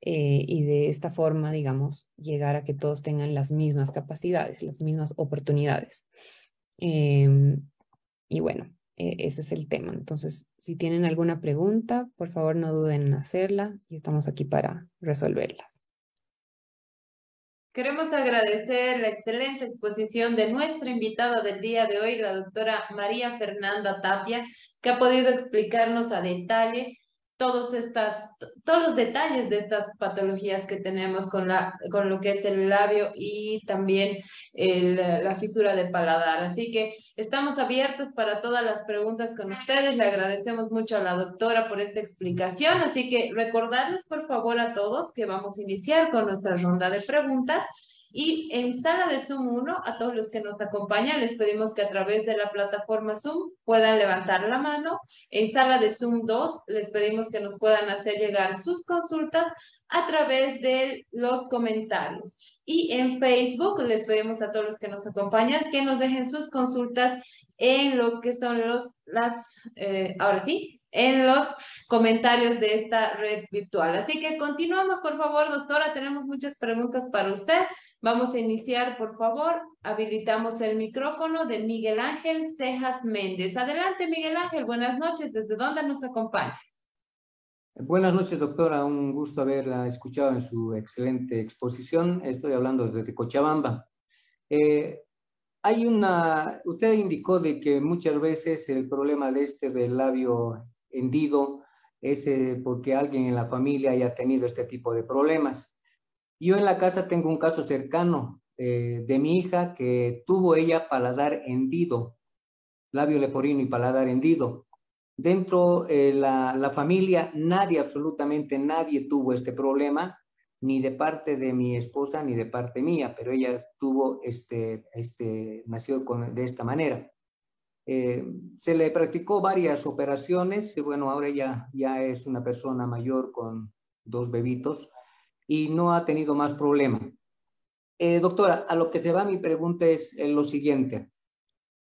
Eh, y de esta forma, digamos, llegar a que todos tengan las mismas capacidades, las mismas oportunidades. Em, y bueno, ese es el tema. Entonces, si tienen alguna pregunta, por favor no duden en hacerla y estamos aquí para resolverlas. Queremos agradecer la excelente exposición de nuestra invitada del día de hoy, la doctora María Fernanda Tapia, que ha podido explicarnos a detalle todos, estas, todos los detalles de estas patologías que tenemos con, la, con lo que es el labio y también la fisura del paladar. Así que estamos abiertos para todas las preguntas con ustedes. Le agradecemos mucho a la doctora por esta explicación. Así que recordarles por favor a todos que vamos a iniciar con nuestra ronda de preguntas. Y en sala de Zoom 1, a todos los que nos acompañan, les pedimos que a través de la plataforma Zoom puedan levantar la mano. En sala de Zoom 2, les pedimos que nos puedan hacer llegar sus consultas a través de los comentarios. Y en Facebook, les pedimos a todos los que nos acompañan que nos dejen sus consultas en lo que son los, las, eh, ahora sí, en los comentarios de esta red virtual. Así que continuamos, por favor, doctora. Tenemos muchas preguntas para usted. Vamos a iniciar, por favor. Habilitamos el micrófono de Miguel Ángel Cejas Méndez. Adelante, Miguel Ángel. Buenas noches. ¿Desde dónde nos acompaña? Buenas noches, doctora. Un gusto haberla escuchado en su excelente exposición. Estoy hablando desde Cochabamba. Eh, hay una, usted indicó de que muchas veces el problema de este del labio hendido es eh, porque alguien en la familia haya tenido este tipo de problemas. Yo en la casa tengo un caso cercano eh, de mi hija que tuvo ella paladar hendido, labio leporino y paladar hendido. Dentro de eh, la, la familia, nadie, absolutamente nadie tuvo este problema, ni de parte de mi esposa ni de parte mía, pero ella tuvo este, este, nació con, de esta manera. Eh, se le practicó varias operaciones y bueno, ahora ella ya es una persona mayor con dos bebitos y no ha tenido más problema. Eh, doctora, a lo que se va mi pregunta es eh, lo siguiente.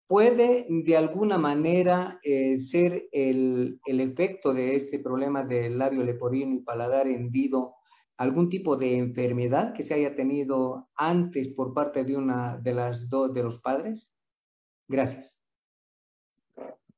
¿Puede de alguna manera eh, ser el, el, efecto de este problema del labio leporino y paladar hendido algún tipo de enfermedad que se haya tenido antes por parte de una de las dos de los padres? Gracias.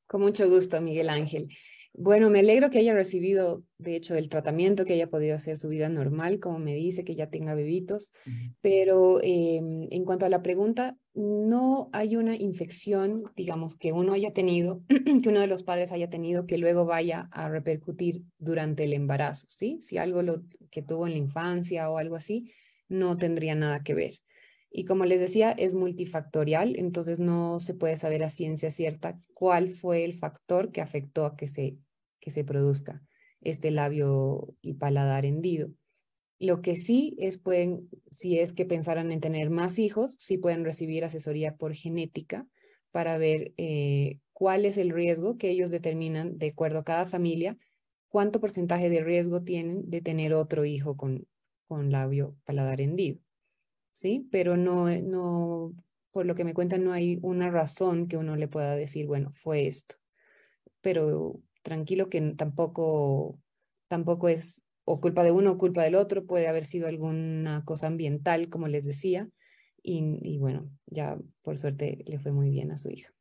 Con mucho gusto, Miguel Ángel. Bueno, me alegro que haya recibido, de hecho, el tratamiento, que haya podido hacer su vida normal, como me dice, que ya tenga bebitos. Pero em, en cuanto a la pregunta, no hay una infección, digamos, que uno haya tenido, *clears throat* que uno de los padres haya tenido, que luego vaya a repercutir durante el embarazo, ¿sí? Si algo lo, que tuvo en la infancia o algo así, no tendría nada que ver. Y como les decía, es multifactorial, entonces no se puede saber a ciencia cierta cuál fue el factor que afectó a que se que se produzca. este labio y paladar hendido. Lo que sí es, pueden, si es que pensaran en tener más hijos, sí pueden recibir asesoría por genética para ver eh, cuál es el riesgo que ellos determinan de acuerdo a cada familia, cuánto porcentaje de riesgo tienen de tener otro hijo con, con labio paladar hendido. ¿Sí? Pero no, no, por lo que me cuentan, no hay una razón que uno le pueda decir, bueno, fue esto. Pero tranquilo que tampoco, tampoco es o culpa de uno o culpa del otro, puede haber sido alguna cosa ambiental, como les decía, y, bueno, ya por suerte le fue muy bien a su hija.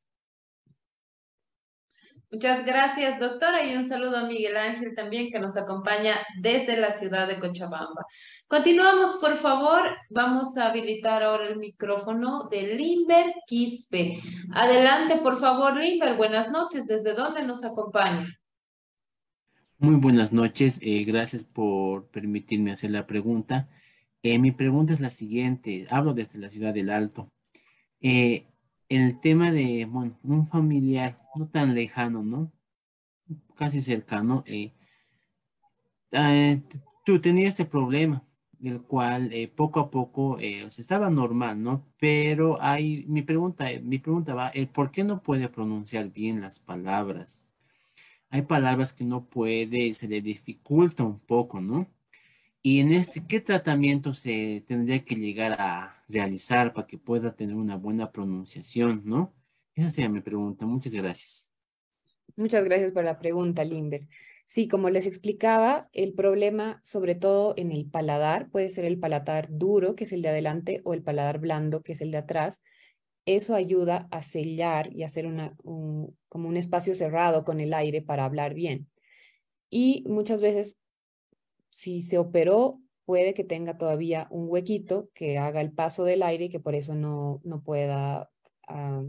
Muchas gracias, doctora, y un saludo a Miguel Ángel también, que nos acompaña desde la ciudad de Cochabamba. Continuamos, por favor. Vamos a habilitar ahora el micrófono de Limber Quispe. Adelante, por favor, Limber. Buenas noches. ¿Desde dónde nos acompaña? Muy buenas noches, eh, gracias por permitirme hacer la pregunta. Eh, mi pregunta es la siguiente, hablo desde la ciudad del Alto. Eh, el tema de bueno, un familiar no tan lejano, ¿no? Casi cercano, tú tenías este problema, el cual poco a poco se estaba normal, ¿no? Pero hay, mi pregunta, mi pregunta va, ¿por qué no puede pronunciar bien las palabras? hay palabras que no puede, se le dificulta un poco, ¿no? Y en este, ¿qué tratamiento se tendría que llegar a realizar para que pueda tener una buena pronunciación, ¿no? Esa sería mi pregunta. Muchas gracias. Muchas gracias por la pregunta, Limber. Sí, como les explicaba, el problema, sobre todo en el paladar, puede ser el paladar duro, que es el de adelante, o el paladar blando, que es el de atrás, eso ayuda a sellar y hacer una, como un espacio cerrado con el aire para hablar bien. Y muchas veces, si se operó, puede que tenga todavía un huequito que haga el paso del aire y que por eso no, no pueda ah,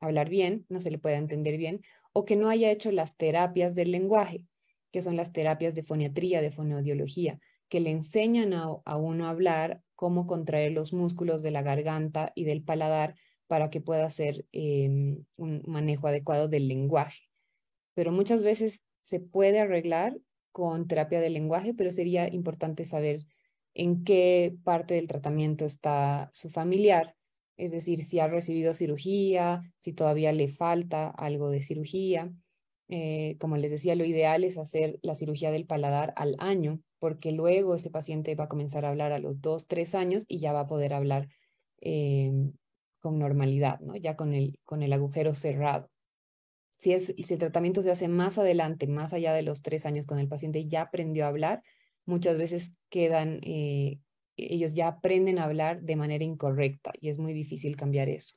hablar bien, no se le pueda entender bien, o que no haya hecho las terapias del lenguaje, que son las terapias de foniatría, de fonoaudiología, que le enseñan a, uno a hablar cómo contraer los músculos de la garganta y del paladar para que pueda hacer em, un manejo adecuado del lenguaje. Pero muchas veces se puede arreglar con terapia del lenguaje, pero sería importante saber en qué parte del tratamiento está su familiar, es decir, si ha recibido cirugía, si todavía le falta algo de cirugía. Eh, como les decía, lo ideal es hacer la cirugía del paladar al año, porque luego ese paciente va a comenzar a hablar a los dos, tres años y ya va a poder hablar em, con normalidad, ¿no? Ya con el, con el agujero cerrado. Si, es, si el tratamiento se hace más adelante, más allá de los tres años, con el paciente ya aprendió a hablar, muchas veces quedan, eh, ellos ya aprenden a hablar de manera incorrecta y es muy difícil cambiar eso.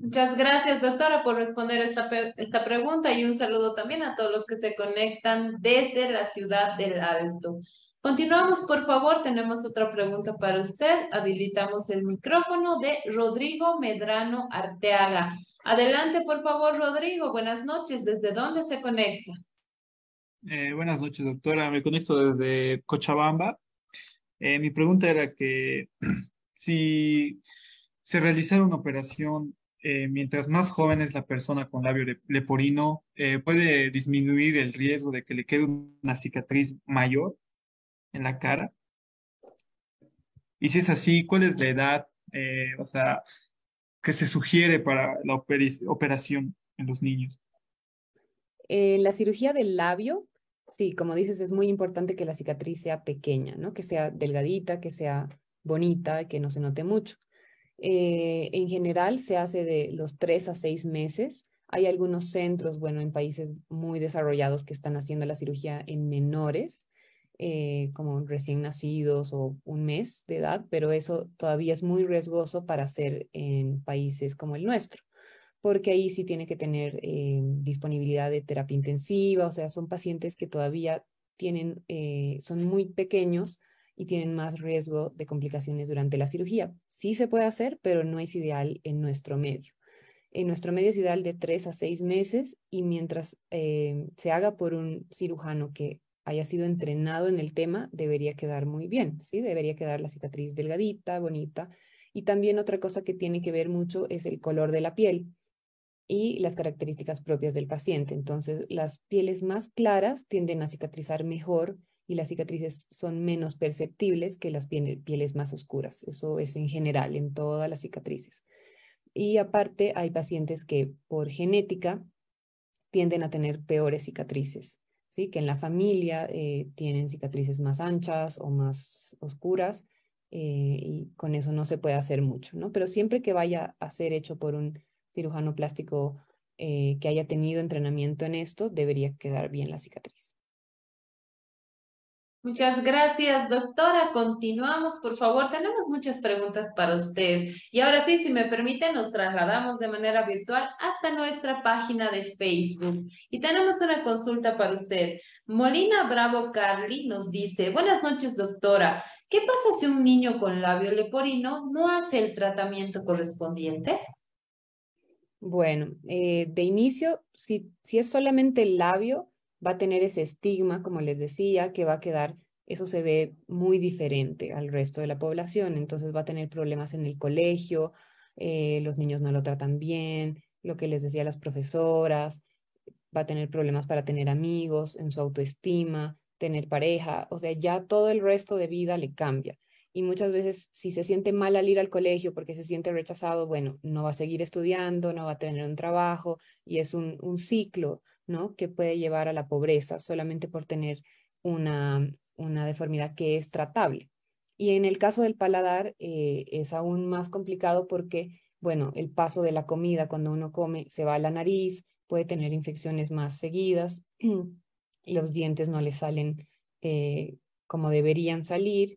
Muchas gracias, doctora, por responder esta, esta pregunta y un saludo también a todos los que se conectan desde la ciudad del Alto. Continuamos, por favor. Tenemos otra pregunta para usted. Habilitamos el micrófono de Rodrigo Medrano Arteaga. Adelante, por favor, Rodrigo. Buenas noches. ¿Desde dónde se conecta? Eh, buenas noches, doctora. Me conecto desde Cochabamba. Eh, mi pregunta era que *clears throat* si se realizara una operación eh, mientras más joven es la persona con labio leporino, puede disminuir el riesgo de que le quede una cicatriz mayor en la cara? Y si es así, ¿cuál es la edad, o sea, que se sugiere para la operación en los niños? En la cirugía del labio, sí, como dices, es muy importante que la cicatriz sea pequeña, ¿no? Que sea delgadita, que sea bonita, que no se note mucho. Eh, en general se hace de los tres a seis meses. Hay algunos centros, bueno, en países muy desarrollados que están haciendo la cirugía en menores, eh, como recién nacidos o un mes de edad, pero eso todavía es muy riesgoso para hacer en países como el nuestro, porque ahí sí tiene que tener eh, disponibilidad de terapia intensiva, o sea, son pacientes que todavía tienen, eh, son muy pequeños y tienen más riesgo de complicaciones durante la cirugía. Sí se puede hacer, pero no es ideal en nuestro medio. En nuestro medio es ideal de tres a seis meses y mientras se haga por un cirujano que haya sido entrenado en el tema, debería quedar muy bien, ¿sí? Debería quedar la cicatriz delgadita, bonita. Y también otra cosa que tiene que ver mucho es el color de la piel. Y las características propias del paciente. Entonces, las pieles más claras tienden a cicatrizar mejor y las cicatrices son menos perceptibles que las pieles más oscuras. Eso es en general, en todas las cicatrices. Y aparte, hay pacientes que por genética tienden a tener peores cicatrices, ¿sí? que en la familia eh, tienen cicatrices más anchas o más oscuras eh, y con eso no se puede hacer mucho, ¿no? Pero siempre que vaya a ser hecho por un cirujano plástico eh, que haya tenido entrenamiento en esto, debería quedar bien la cicatriz. Muchas gracias, doctora. Continuamos, por favor. Tenemos muchas preguntas para usted. Y ahora sí, si me permite, nos trasladamos de manera virtual hasta nuestra página de Facebook. Y tenemos una consulta para usted. Molina Bravo Carly nos dice, buenas noches, doctora. ¿Qué pasa si un niño con labio leporino no hace el tratamiento correspondiente? Bueno, eh, de inicio, si, si es solamente el labio, va a tener ese estigma, como les decía, que va a quedar, eso se ve muy diferente al resto de la población, entonces va a tener problemas en el colegio, eh, los niños no lo tratan bien, lo que les decía las profesoras, va a tener problemas para tener amigos, en su autoestima, tener pareja, o sea, ya todo el resto de vida le cambia. Y muchas veces, si se siente mal al ir al colegio porque se siente rechazado, bueno, no va a seguir estudiando, no va a tener un trabajo y es un, un ciclo ¿no? que puede llevar a la pobreza solamente por tener una, una deformidad que es tratable. Y en el caso del paladar eh, es aún más complicado porque, bueno, el paso de la comida cuando uno come se va a la nariz, puede tener infecciones más seguidas, *clears throat* los dientes no le salen eh, como deberían salir,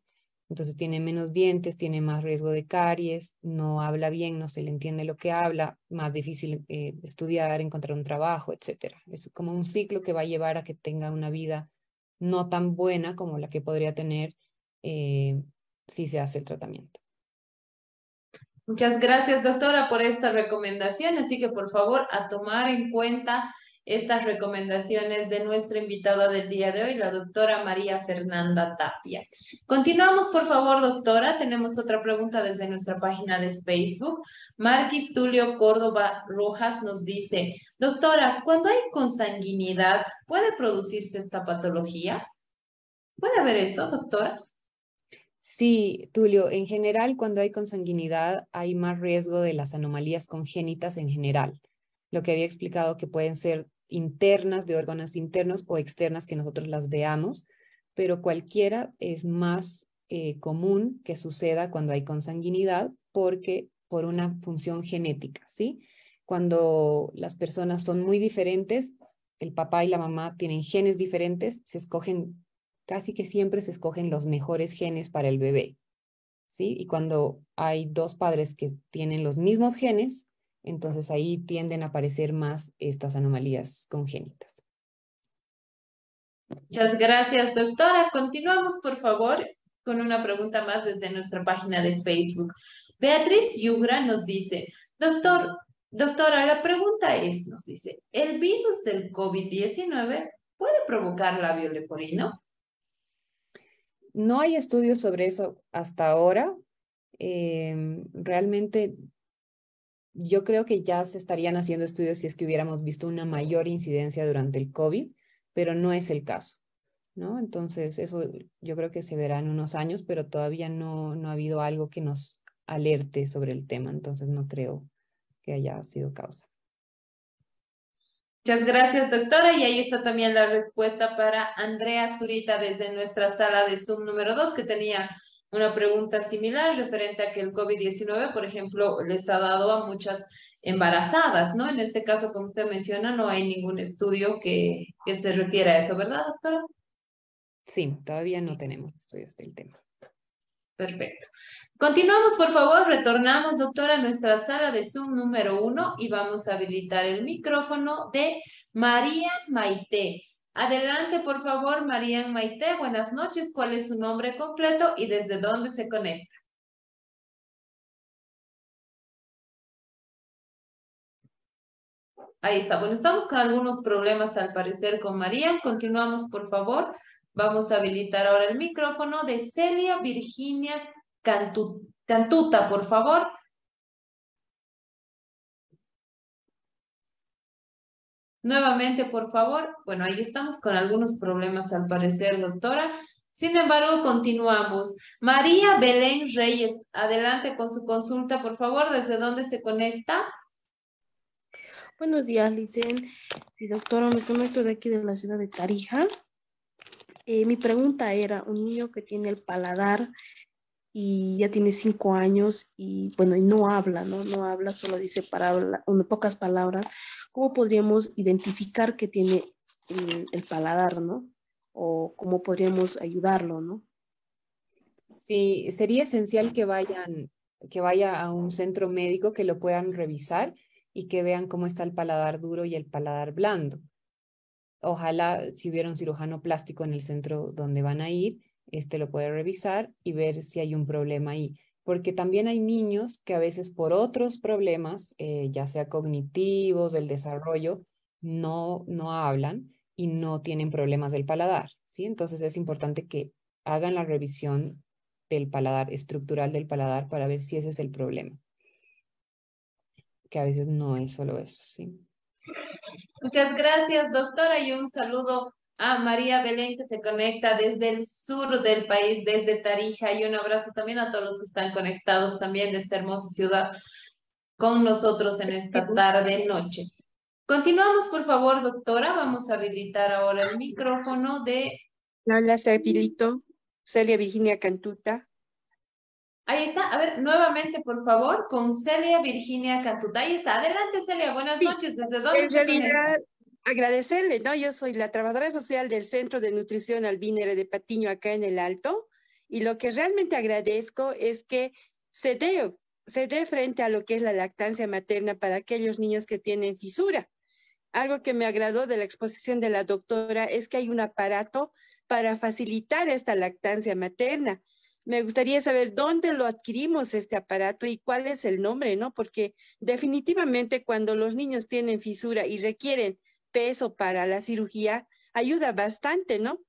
entonces tiene menos dientes, tiene más riesgo de caries, no habla bien, no se le entiende lo que habla, más difícil eh, estudiar, encontrar un trabajo, etc. Es como un ciclo que va a llevar a que tenga una vida no tan buena como la que podría tener eh, si se hace el tratamiento. Muchas gracias, doctora, por esta recomendación. Así que, por favor, a tomar en cuenta estas recomendaciones de nuestra invitada del día de hoy, la doctora María Fernanda Tapia. Continuamos, por favor, doctora. Tenemos otra pregunta desde nuestra página de Facebook. Marquis Tulio Córdoba Rojas nos dice, doctora, cuando hay consanguinidad, ¿puede producirse esta patología? ¿Puede haber eso, doctora? Sí, Tulio, en general, cuando hay consanguinidad, hay más riesgo de las anomalías congénitas en general lo que había explicado que pueden ser internas de órganos internos o externas que nosotros las veamos, pero cualquiera es más eh, común que suceda cuando hay consanguinidad porque por una función genética, ¿sí? Cuando las personas son muy diferentes, el papá y la mamá tienen genes diferentes, se escogen, casi que siempre se escogen los mejores genes para el bebé, ¿sí? Y cuando hay dos padres que tienen los mismos genes, entonces ahí tienden a aparecer más estas anomalías congénitas. Muchas gracias, doctora. Continuamos, por favor, con una pregunta más desde nuestra página de Facebook. Beatriz Yugra nos dice, doctor, doctora, la pregunta es, nos dice, ¿el virus del COVID-19 puede provocar labio leporino? No hay estudios sobre eso hasta ahora. Em, realmente yo creo que ya se estarían haciendo estudios si es que hubiéramos visto una mayor incidencia durante el COVID, pero no es el caso, ¿no? Entonces, eso yo creo que se verá en unos años, pero todavía no, no ha habido algo que nos alerte sobre el tema, entonces no creo que haya sido causa. Muchas gracias, doctora. Y ahí está también la respuesta para Andrea Zurita desde nuestra sala de Zoom número 2, que tenía una pregunta similar referente a que el COVID-19, por ejemplo, les ha dado a muchas embarazadas, ¿no? En este caso, como usted menciona, no hay ningún estudio que, que se refiera a eso, ¿verdad, doctora? Sí, todavía no tenemos estudios del tema. Perfecto. Continuamos, por favor, retornamos, doctora, a nuestra sala de Zoom número uno y vamos a habilitar el micrófono de María Maite. Adelante, por favor, María Maite. Buenas noches. ¿Cuál es su nombre completo y desde dónde se conecta? Ahí está. Bueno, estamos con algunos problemas al parecer con María. Continuamos, por favor. Vamos a habilitar ahora el micrófono de Celia Virginia Cantuta, por favor. Nuevamente, por favor. Bueno, ahí estamos con algunos problemas al parecer, doctora. Sin embargo, continuamos. María Belén Reyes, adelante con su consulta, por favor. ¿Desde dónde se conecta? Buenos días, Licen. Y doctora, me conecto de aquí de la ciudad de Tarija. Eh, mi pregunta era, un niño que tiene el paladar y ya tiene cinco años y bueno, y no habla, ¿no? No habla, solo dice para pocas palabras. ¿Cómo podríamos identificar que tiene el, paladar, ¿no? O cómo podríamos ayudarlo, ¿no? Sí, sería esencial que vayan, que vaya a un centro médico que lo puedan revisar y que vean cómo está el paladar duro y el paladar blando. Ojalá si hubiera un cirujano plástico en el centro donde van a ir, este lo puede revisar y ver si hay un problema ahí. Porque también hay niños que a veces por otros problemas, eh, ya sea cognitivos, del desarrollo, no, no hablan y no tienen problemas del paladar, ¿sí? Entonces es importante que hagan la revisión del paladar, estructural del paladar, para ver si ese es el problema que a veces no es solo eso, ¿sí? Muchas gracias, doctora, y un saludo a María Belén que se conecta desde el sur del país, desde Tarija, y un abrazo también a todos los que están conectados también de esta hermosa ciudad con nosotros en esta tarde noche. Continuamos, por favor, doctora. Vamos a habilitar ahora el micrófono de... Hola, se habilito. Celia Virginia Cantuta. Ahí está. A ver, nuevamente, por favor, con Celia Virginia Catuta. Ahí está. Adelante, Celia. Buenas noches. ¿Desde dónde? En realidad, agradecerle, ¿no? Yo soy la trabajadora social del Centro de Nutrición Albínere de Patiño acá en el Alto. Y lo que realmente agradezco es que se dé, se dé frente a lo que es la lactancia materna para aquellos niños que tienen fisura. Algo que me agradó de la exposición de la doctora es que hay un aparato para facilitar esta lactancia materna me gustaría saber dónde lo adquirimos este aparato y cuál es el nombre, ¿no? Porque definitivamente cuando los niños tienen fisura y requieren peso para la cirugía, ayuda bastante, ¿no?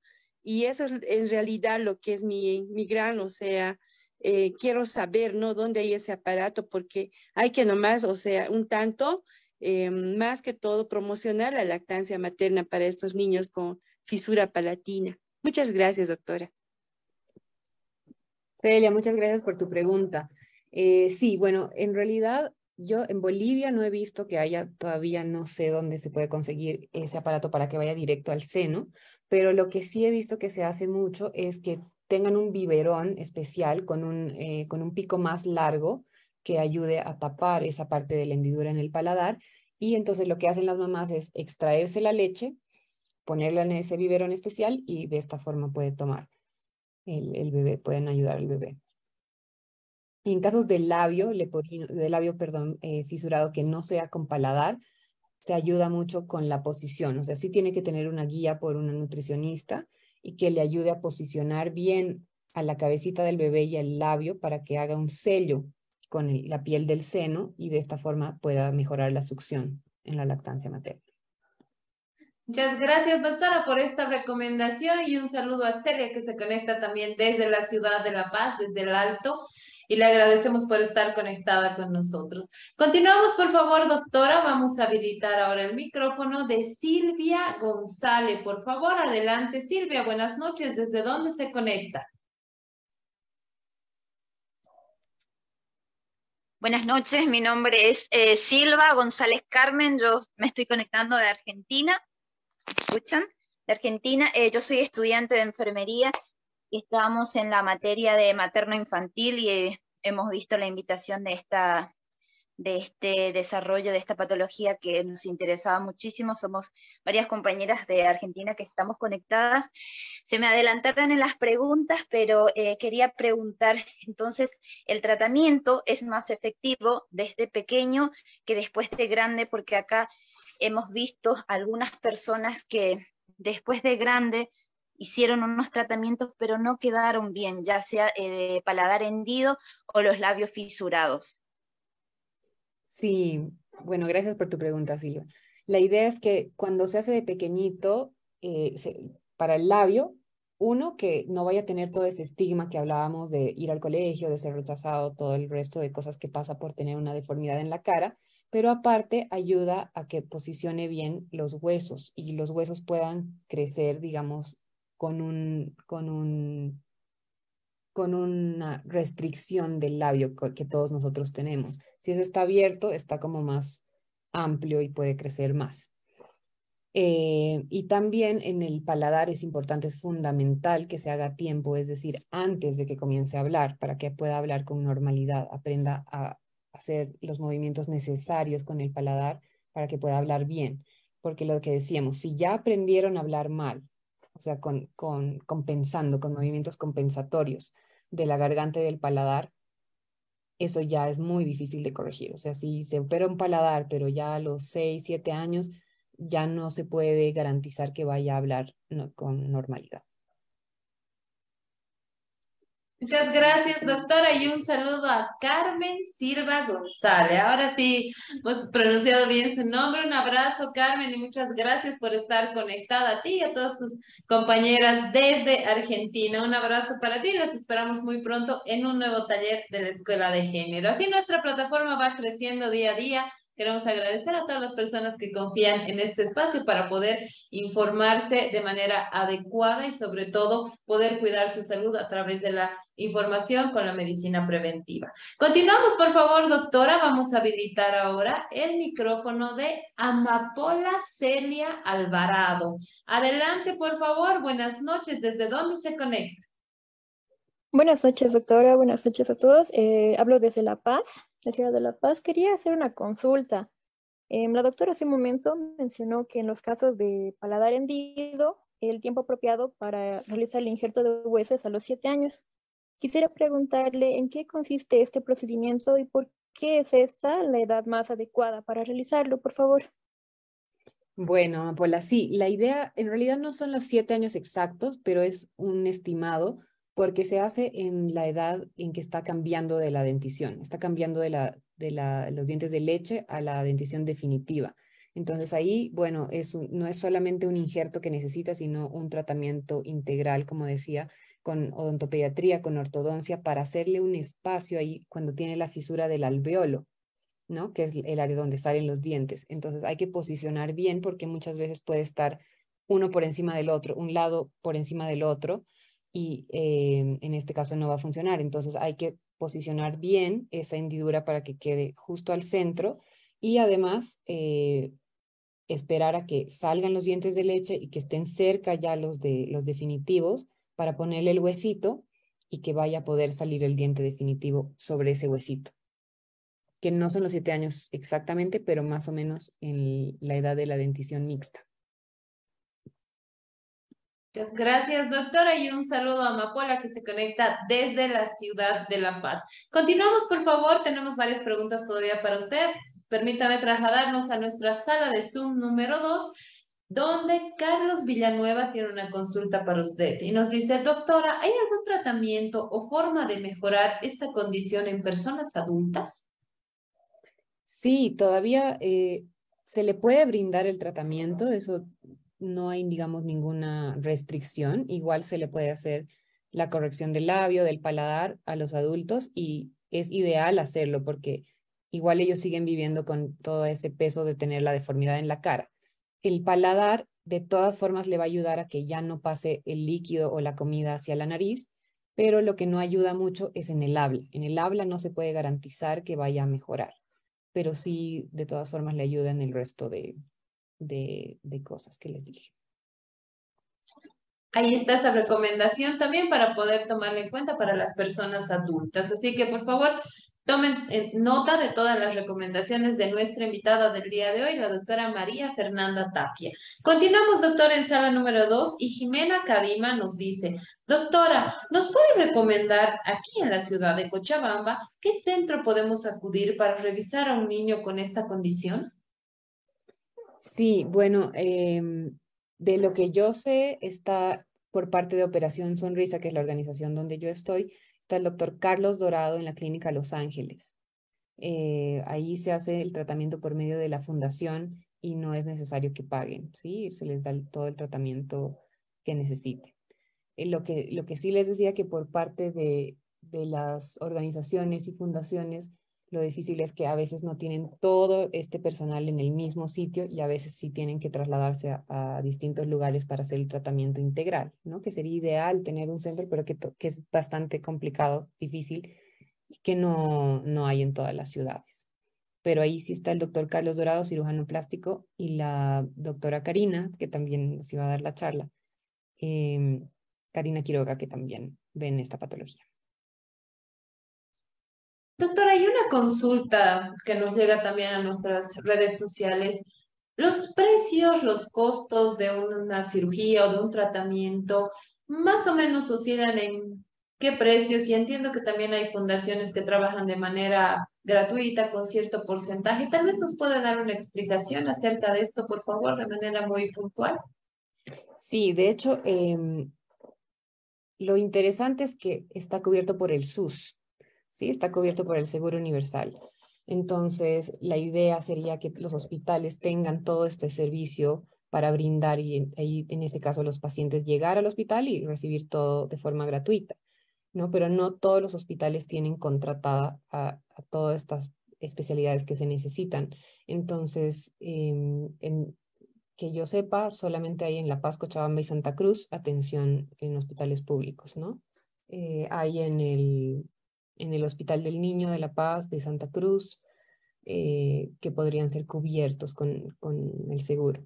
Y eso es en realidad lo que es mi, mi gran, o sea, eh, quiero saber, ¿no? ¿Dónde hay ese aparato? Porque hay que nomás, o sea, un tanto, eh, más que todo, promocionar la lactancia materna para estos niños con fisura palatina. Muchas gracias, doctora. Celia, muchas gracias por tu pregunta. Eh, sí, bueno, en realidad yo en Bolivia no he visto que haya todavía, no sé dónde se puede conseguir ese aparato para que vaya directo al seno, pero lo que sí he visto que se hace mucho es que tengan un biberón especial con un, eh, con un pico más largo que ayude a tapar esa parte de la hendidura en el paladar. Y entonces lo que hacen las mamás es extraerse la leche, ponerla en ese biberón especial y de esta forma puede tomar el, bebé, pueden ayudar al bebé. En casos de labio, de labio, perdón, eh, fisurado que no sea con paladar, se ayuda mucho con la posición. O sea, sí tiene que tener una guía por una nutricionista y que le ayude a posicionar bien a la cabecita del bebé y el labio para que haga un sello con la piel del seno y de esta forma pueda mejorar la succión en la lactancia materna. Muchas gracias, doctora, por esta recomendación y un saludo a Celia, que se conecta también desde la ciudad de La Paz, desde el Alto, y le agradecemos por estar conectada con nosotros. Continuamos, por favor, doctora. Vamos a habilitar ahora el micrófono de Silvia González. Por favor, adelante, Silvia. Buenas noches. ¿Desde dónde se conecta? Buenas noches, mi nombre es eh, Silva González Carmen, yo me estoy conectando de Argentina escuchan? De Argentina. Eh, yo soy estudiante de enfermería y estamos en la materia de materno-infantil y eh, hemos visto la invitación de, esta, de este desarrollo, de esta patología que nos interesaba muchísimo. Somos varias compañeras de Argentina que estamos conectadas. Se me adelantaron en las preguntas, pero eh, quería preguntar, entonces, ¿el tratamiento es más efectivo desde pequeño que después de grande? Porque acá hemos visto algunas personas que después de grande hicieron unos tratamientos pero no quedaron bien, ya sea eh, paladar hendido o los labios fisurados. Sí, bueno, gracias por tu pregunta, Silvia. La idea es que cuando se hace de pequeñito, eh, para el labio, uno, que no vaya a tener todo ese estigma que hablábamos de ir al colegio, de ser rechazado, todo el resto de cosas que pasa por tener una deformidad en la cara, pero aparte ayuda a que posicione bien los huesos y los huesos puedan crecer, digamos, con un, con un, con una restricción del labio que todos nosotros tenemos. Si eso está abierto, está como más amplio y puede crecer más. Eh, y también en el paladar es importante, es fundamental que se haga tiempo, es decir, antes de que comience a hablar, para que pueda hablar con normalidad, aprenda a hacer los movimientos necesarios con el paladar para que pueda hablar bien. Porque lo que decíamos, si ya aprendieron a hablar mal, o sea, con, compensando, con movimientos compensatorios de la garganta del paladar, eso ya es muy difícil de corregir. O sea, si se opera un paladar, pero ya a los 6, 7 años, ya no se puede garantizar que vaya a hablar con normalidad. Muchas gracias, doctora, y un saludo a Carmen Silva González. Ahora sí, hemos pronunciado bien su nombre. Un abrazo, Carmen, y muchas gracias por estar conectada a ti y a todas tus compañeras desde Argentina. Un abrazo para ti, las esperamos muy pronto en un nuevo taller de la Escuela de Género. Así nuestra plataforma va creciendo día a día Queremos agradecer a todas las personas que confían en este espacio para poder informarse de manera adecuada y sobre todo poder cuidar su salud a través de la información con la medicina preventiva. Continuamos, por favor, doctora. Vamos a habilitar ahora el micrófono de Amapola Celia Alvarado. Adelante, por favor. Buenas noches. ¿Desde dónde se conecta? Buenas noches, doctora. Buenas noches a todos. Eh, hablo desde La Paz la ciudad de La Paz. Quería hacer una consulta. Em, la doctora hace un momento mencionó que en los casos de paladar hendido, el tiempo apropiado para realizar el injerto de huesos a los siete años. Quisiera preguntarle en qué consiste este procedimiento y por qué es esta la edad más adecuada para realizarlo, por favor. Bueno, Paula, sí, la idea en realidad no son los siete años exactos, pero es un estimado porque se hace en la edad en que está cambiando de la dentición, está cambiando de, la, de la, los dientes de leche a la dentición definitiva. Entonces ahí, bueno, es no es solamente un injerto que necesita, sino un tratamiento integral, como decía, con odontopediatría, con ortodoncia, para hacerle un espacio ahí cuando tiene la fisura del alveolo, ¿no? Que es el área donde salen los dientes. Entonces hay que posicionar bien porque muchas veces puede estar uno por encima del otro, un lado por encima del otro, y eh, en este caso no va a funcionar. Entonces hay que posicionar bien esa hendidura para que quede justo al centro y además eh, esperar a que salgan los dientes de leche y que estén cerca ya los, de, los definitivos para ponerle el huesito y que vaya a poder salir el diente definitivo sobre ese huesito. Que no son los siete años exactamente, pero más o menos en la edad de la dentición mixta. Muchas gracias, doctora, y un saludo a Amapola que se conecta desde la ciudad de La Paz. Continuamos, por favor, tenemos varias preguntas todavía para usted. Permítame trasladarnos a nuestra sala de Zoom número 2, donde Carlos Villanueva tiene una consulta para usted y nos dice, doctora, ¿hay algún tratamiento o forma de mejorar esta condición en personas adultas? Sí, todavía eh, se le puede brindar el tratamiento, eso no hay, digamos, ninguna restricción. Igual se le puede hacer la corrección del labio, del paladar a los adultos y es ideal hacerlo porque igual ellos siguen viviendo con todo ese peso de tener la deformidad en la cara. El paladar de todas formas le va a ayudar a que ya no pase el líquido o la comida hacia la nariz, pero lo que no ayuda mucho es en el habla. En el habla no se puede garantizar que vaya a mejorar, pero sí de todas formas le ayuda en el resto de, de, cosas que les dije. Ahí está esa recomendación también para poder tomarla en cuenta para las personas adultas. Así que por favor, tomen nota de todas las recomendaciones de nuestra invitada del día de hoy, la doctora María Fernanda Tapia. Continuamos, doctora, en sala número dos y Jimena Cadima nos dice, doctora, ¿nos puede recomendar aquí en la ciudad de Cochabamba qué centro podemos acudir para revisar a un niño con esta condición? Sí, bueno, em, de lo que yo sé, está por parte de Operación Sonrisa, que es la organización donde yo estoy, está el doctor Carlos Dorado en la Clínica Los Ángeles. Eh, ahí se hace el tratamiento por medio de la fundación y no es necesario que paguen, ¿sí? Se les da todo el tratamiento que necesiten. eh, lo, que, lo que sí les decía que por parte de, de las organizaciones y fundaciones, lo difícil es que a veces no tienen todo este personal en el mismo sitio y a veces sí tienen que trasladarse a, distintos lugares para hacer el tratamiento integral, ¿no? Que sería ideal tener un centro, pero que, es bastante complicado, difícil y que no, no hay en todas las ciudades. Pero ahí sí está el doctor Carlos Dorado, cirujano plástico, y la doctora Karina, que también nos iba a dar la charla. Em, Karina Quiroga, que también ven esta patología. Doctora, hay una consulta que nos llega también a nuestras redes sociales. Los precios, los costos de una cirugía o de un tratamiento, más o menos oscilan en qué precios. Y entiendo que también hay fundaciones que trabajan de manera gratuita con cierto porcentaje. Tal vez nos pueda dar una explicación acerca de esto, por favor, de manera muy puntual. Sí, de hecho, em, lo interesante es que está cubierto por el SUS. ¿Sí? Está cubierto por el Seguro Universal. Entonces, la idea sería que los hospitales tengan todo este servicio para brindar y ahí en ese caso los pacientes llegar al hospital y recibir todo de forma gratuita, ¿no? Pero no todos los hospitales tienen contratada a, todas estas especialidades que se necesitan. Entonces, em, en, que yo sepa, solamente hay en La Paz, Cochabamba y Santa Cruz atención en hospitales públicos, ¿no? Eh, hay en el en el Hospital del Niño de La Paz, de Santa Cruz, eh, que podrían ser cubiertos con, con, el seguro.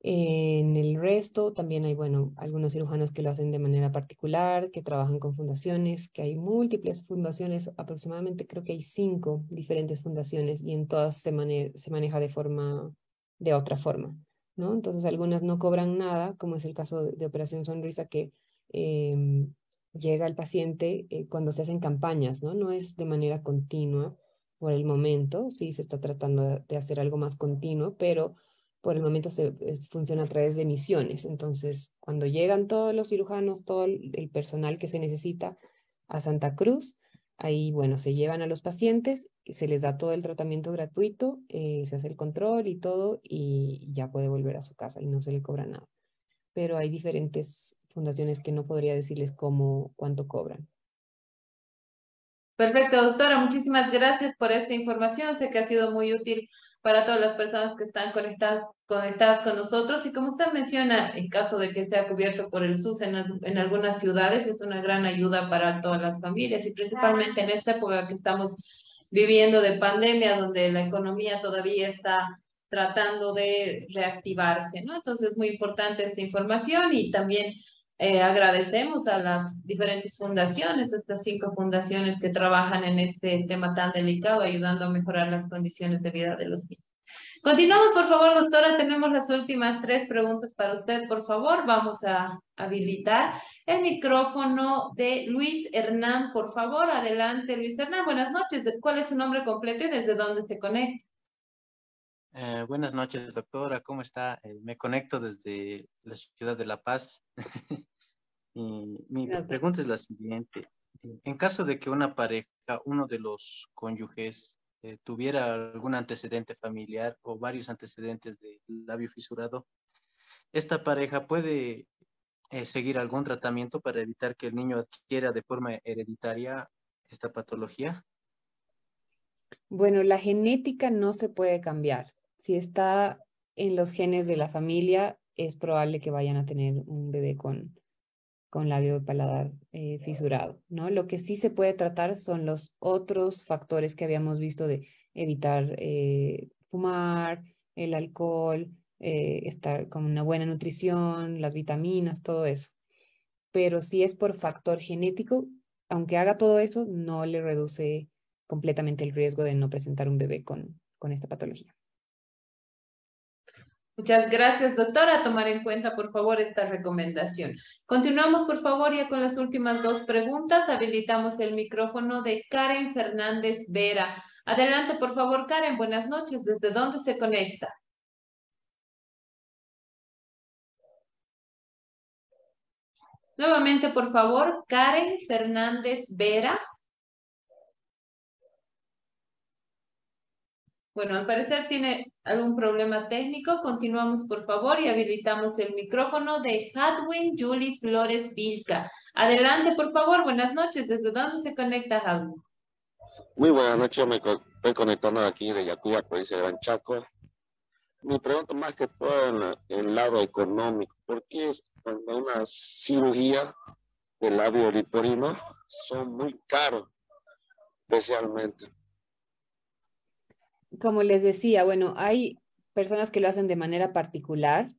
En el resto también hay, bueno, algunos cirujanos que lo hacen de manera particular, que trabajan con fundaciones, que hay múltiples fundaciones, aproximadamente creo que hay cinco diferentes fundaciones y en todas se, se maneja de forma, de otra forma, ¿no? Entonces algunas no cobran nada, como es el caso de, Operación Sonrisa, que eh, llega el paciente eh, cuando se hacen campañas, ¿no? No es de manera continua por el momento, sí se está tratando de hacer algo más continuo, pero por el momento se funciona a través de misiones. Entonces, cuando llegan todos los cirujanos, todo el, personal que se necesita a Santa Cruz, ahí, bueno, se llevan a los pacientes, se les da todo el tratamiento gratuito, eh, se hace el control y todo, y ya puede volver a su casa y no se le cobra nada. Pero hay diferentes fundaciones que no podría decirles cómo, cuánto cobran. Perfecto, doctora. Muchísimas gracias por esta información. Sé que ha sido muy útil para todas las personas que están conectadas, conectadas con nosotros. Y como usted menciona, en caso de que sea cubierto por el SUS en, en algunas ciudades, es una gran ayuda para todas las familias y principalmente en esta época que estamos viviendo de pandemia, donde la economía todavía está tratando de reactivarse, ¿no? Entonces es muy importante esta información y también eh, agradecemos a las diferentes fundaciones, estas cinco fundaciones que trabajan en este tema tan delicado, ayudando a mejorar las condiciones de vida de los niños. Continuamos, por favor, doctora. Tenemos las últimas tres preguntas para usted, por favor. Vamos a habilitar el micrófono de Luis Hernán, por favor. Adelante, Luis Hernán. Buenas noches. ¿Cuál es su nombre completo y desde dónde se conecta? Eh, buenas noches, doctora. ¿Cómo está? Eh, me conecto desde la ciudad de La Paz. *laughs* y mi pregunta es la siguiente. En caso de que una pareja, uno de los cónyuges, eh, tuviera algún antecedente familiar o varios antecedentes de labio fisurado, ¿esta pareja puede seguir algún tratamiento para evitar que el niño adquiera de forma hereditaria esta patología? Bueno, la genética no se puede cambiar si está en los genes de la familia, es probable que vayan a tener un bebé con, con labio paladar eh, fisurado, ¿no? Lo que sí se puede tratar son los otros factores que habíamos visto de evitar eh, fumar, el alcohol, eh, estar con una buena nutrición, las vitaminas, todo eso. Pero si es por factor genético, aunque haga todo eso, no le reduce completamente el riesgo de no presentar un bebé con, con esta patología. Muchas gracias, doctora. Tomar en cuenta, por favor, esta recomendación. Continuamos, por favor, ya con las últimas dos preguntas. Habilitamos el micrófono de Karen Fernández Vera. Adelante, por favor, Karen. Buenas noches. ¿Desde dónde se conecta? Nuevamente, por favor, Karen Fernández Vera. Bueno, al parecer tiene algún problema técnico. Continuamos, por favor, y habilitamos el micrófono de Hadwin Julie Flores Vilca. Adelante, por favor. Buenas noches. ¿Desde dónde se conecta Hadwin? Muy buenas noches. Me estoy conectando aquí de Yacuya, provincia de Gran Chaco. Mi pregunta más que todo en el lado económico. ¿Por qué cuando una cirugía del labio liporino son muy caros, especialmente? Como les decía, bueno, hay personas que lo hacen de manera particular,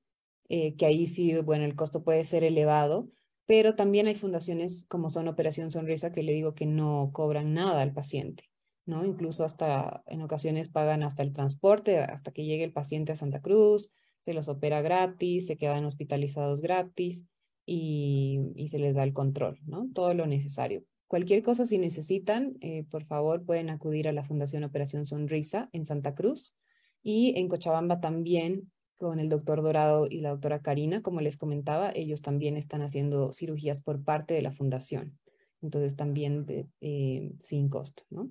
eh, que ahí sí, bueno, el costo puede ser elevado, pero también hay fundaciones como son Operación Sonrisa que le digo que no cobran nada al paciente, ¿no? Incluso hasta en ocasiones pagan hasta el transporte, hasta que llegue el paciente a Santa Cruz, se los opera gratis, se quedan hospitalizados gratis y, y se les da el control, ¿no? Todo lo necesario. Cualquier cosa, si necesitan, eh, por favor, pueden acudir a la Fundación Operación Sonrisa en Santa Cruz y en Cochabamba también con el doctor Dorado y la doctora Karina, como les comentaba, ellos también están haciendo cirugías por parte de la fundación. Entonces también eh, sin costo, ¿no?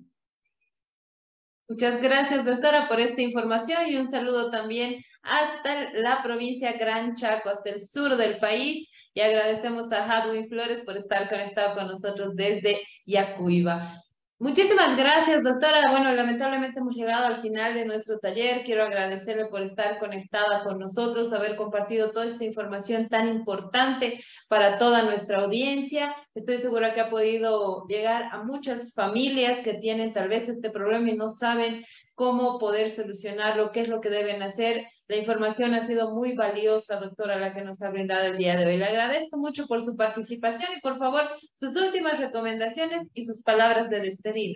Muchas gracias, doctora, por esta información y un saludo también hasta la provincia Gran Chaco, hasta el sur del país y agradecemos a Hadwin Flores por estar conectado con nosotros desde Yacuiba. Muchísimas gracias, doctora. Bueno, lamentablemente hemos llegado al final de nuestro taller. Quiero agradecerle por estar conectada con nosotros, haber compartido toda esta información tan importante para toda nuestra audiencia. Estoy segura que ha podido llegar a muchas familias que tienen tal vez este problema y no saben cómo poder solucionarlo, qué es lo que deben hacer. La información ha sido muy valiosa, doctora, la que nos ha brindado el día de hoy. Le agradezco mucho por su participación y por favor sus últimas recomendaciones y sus palabras de despedida.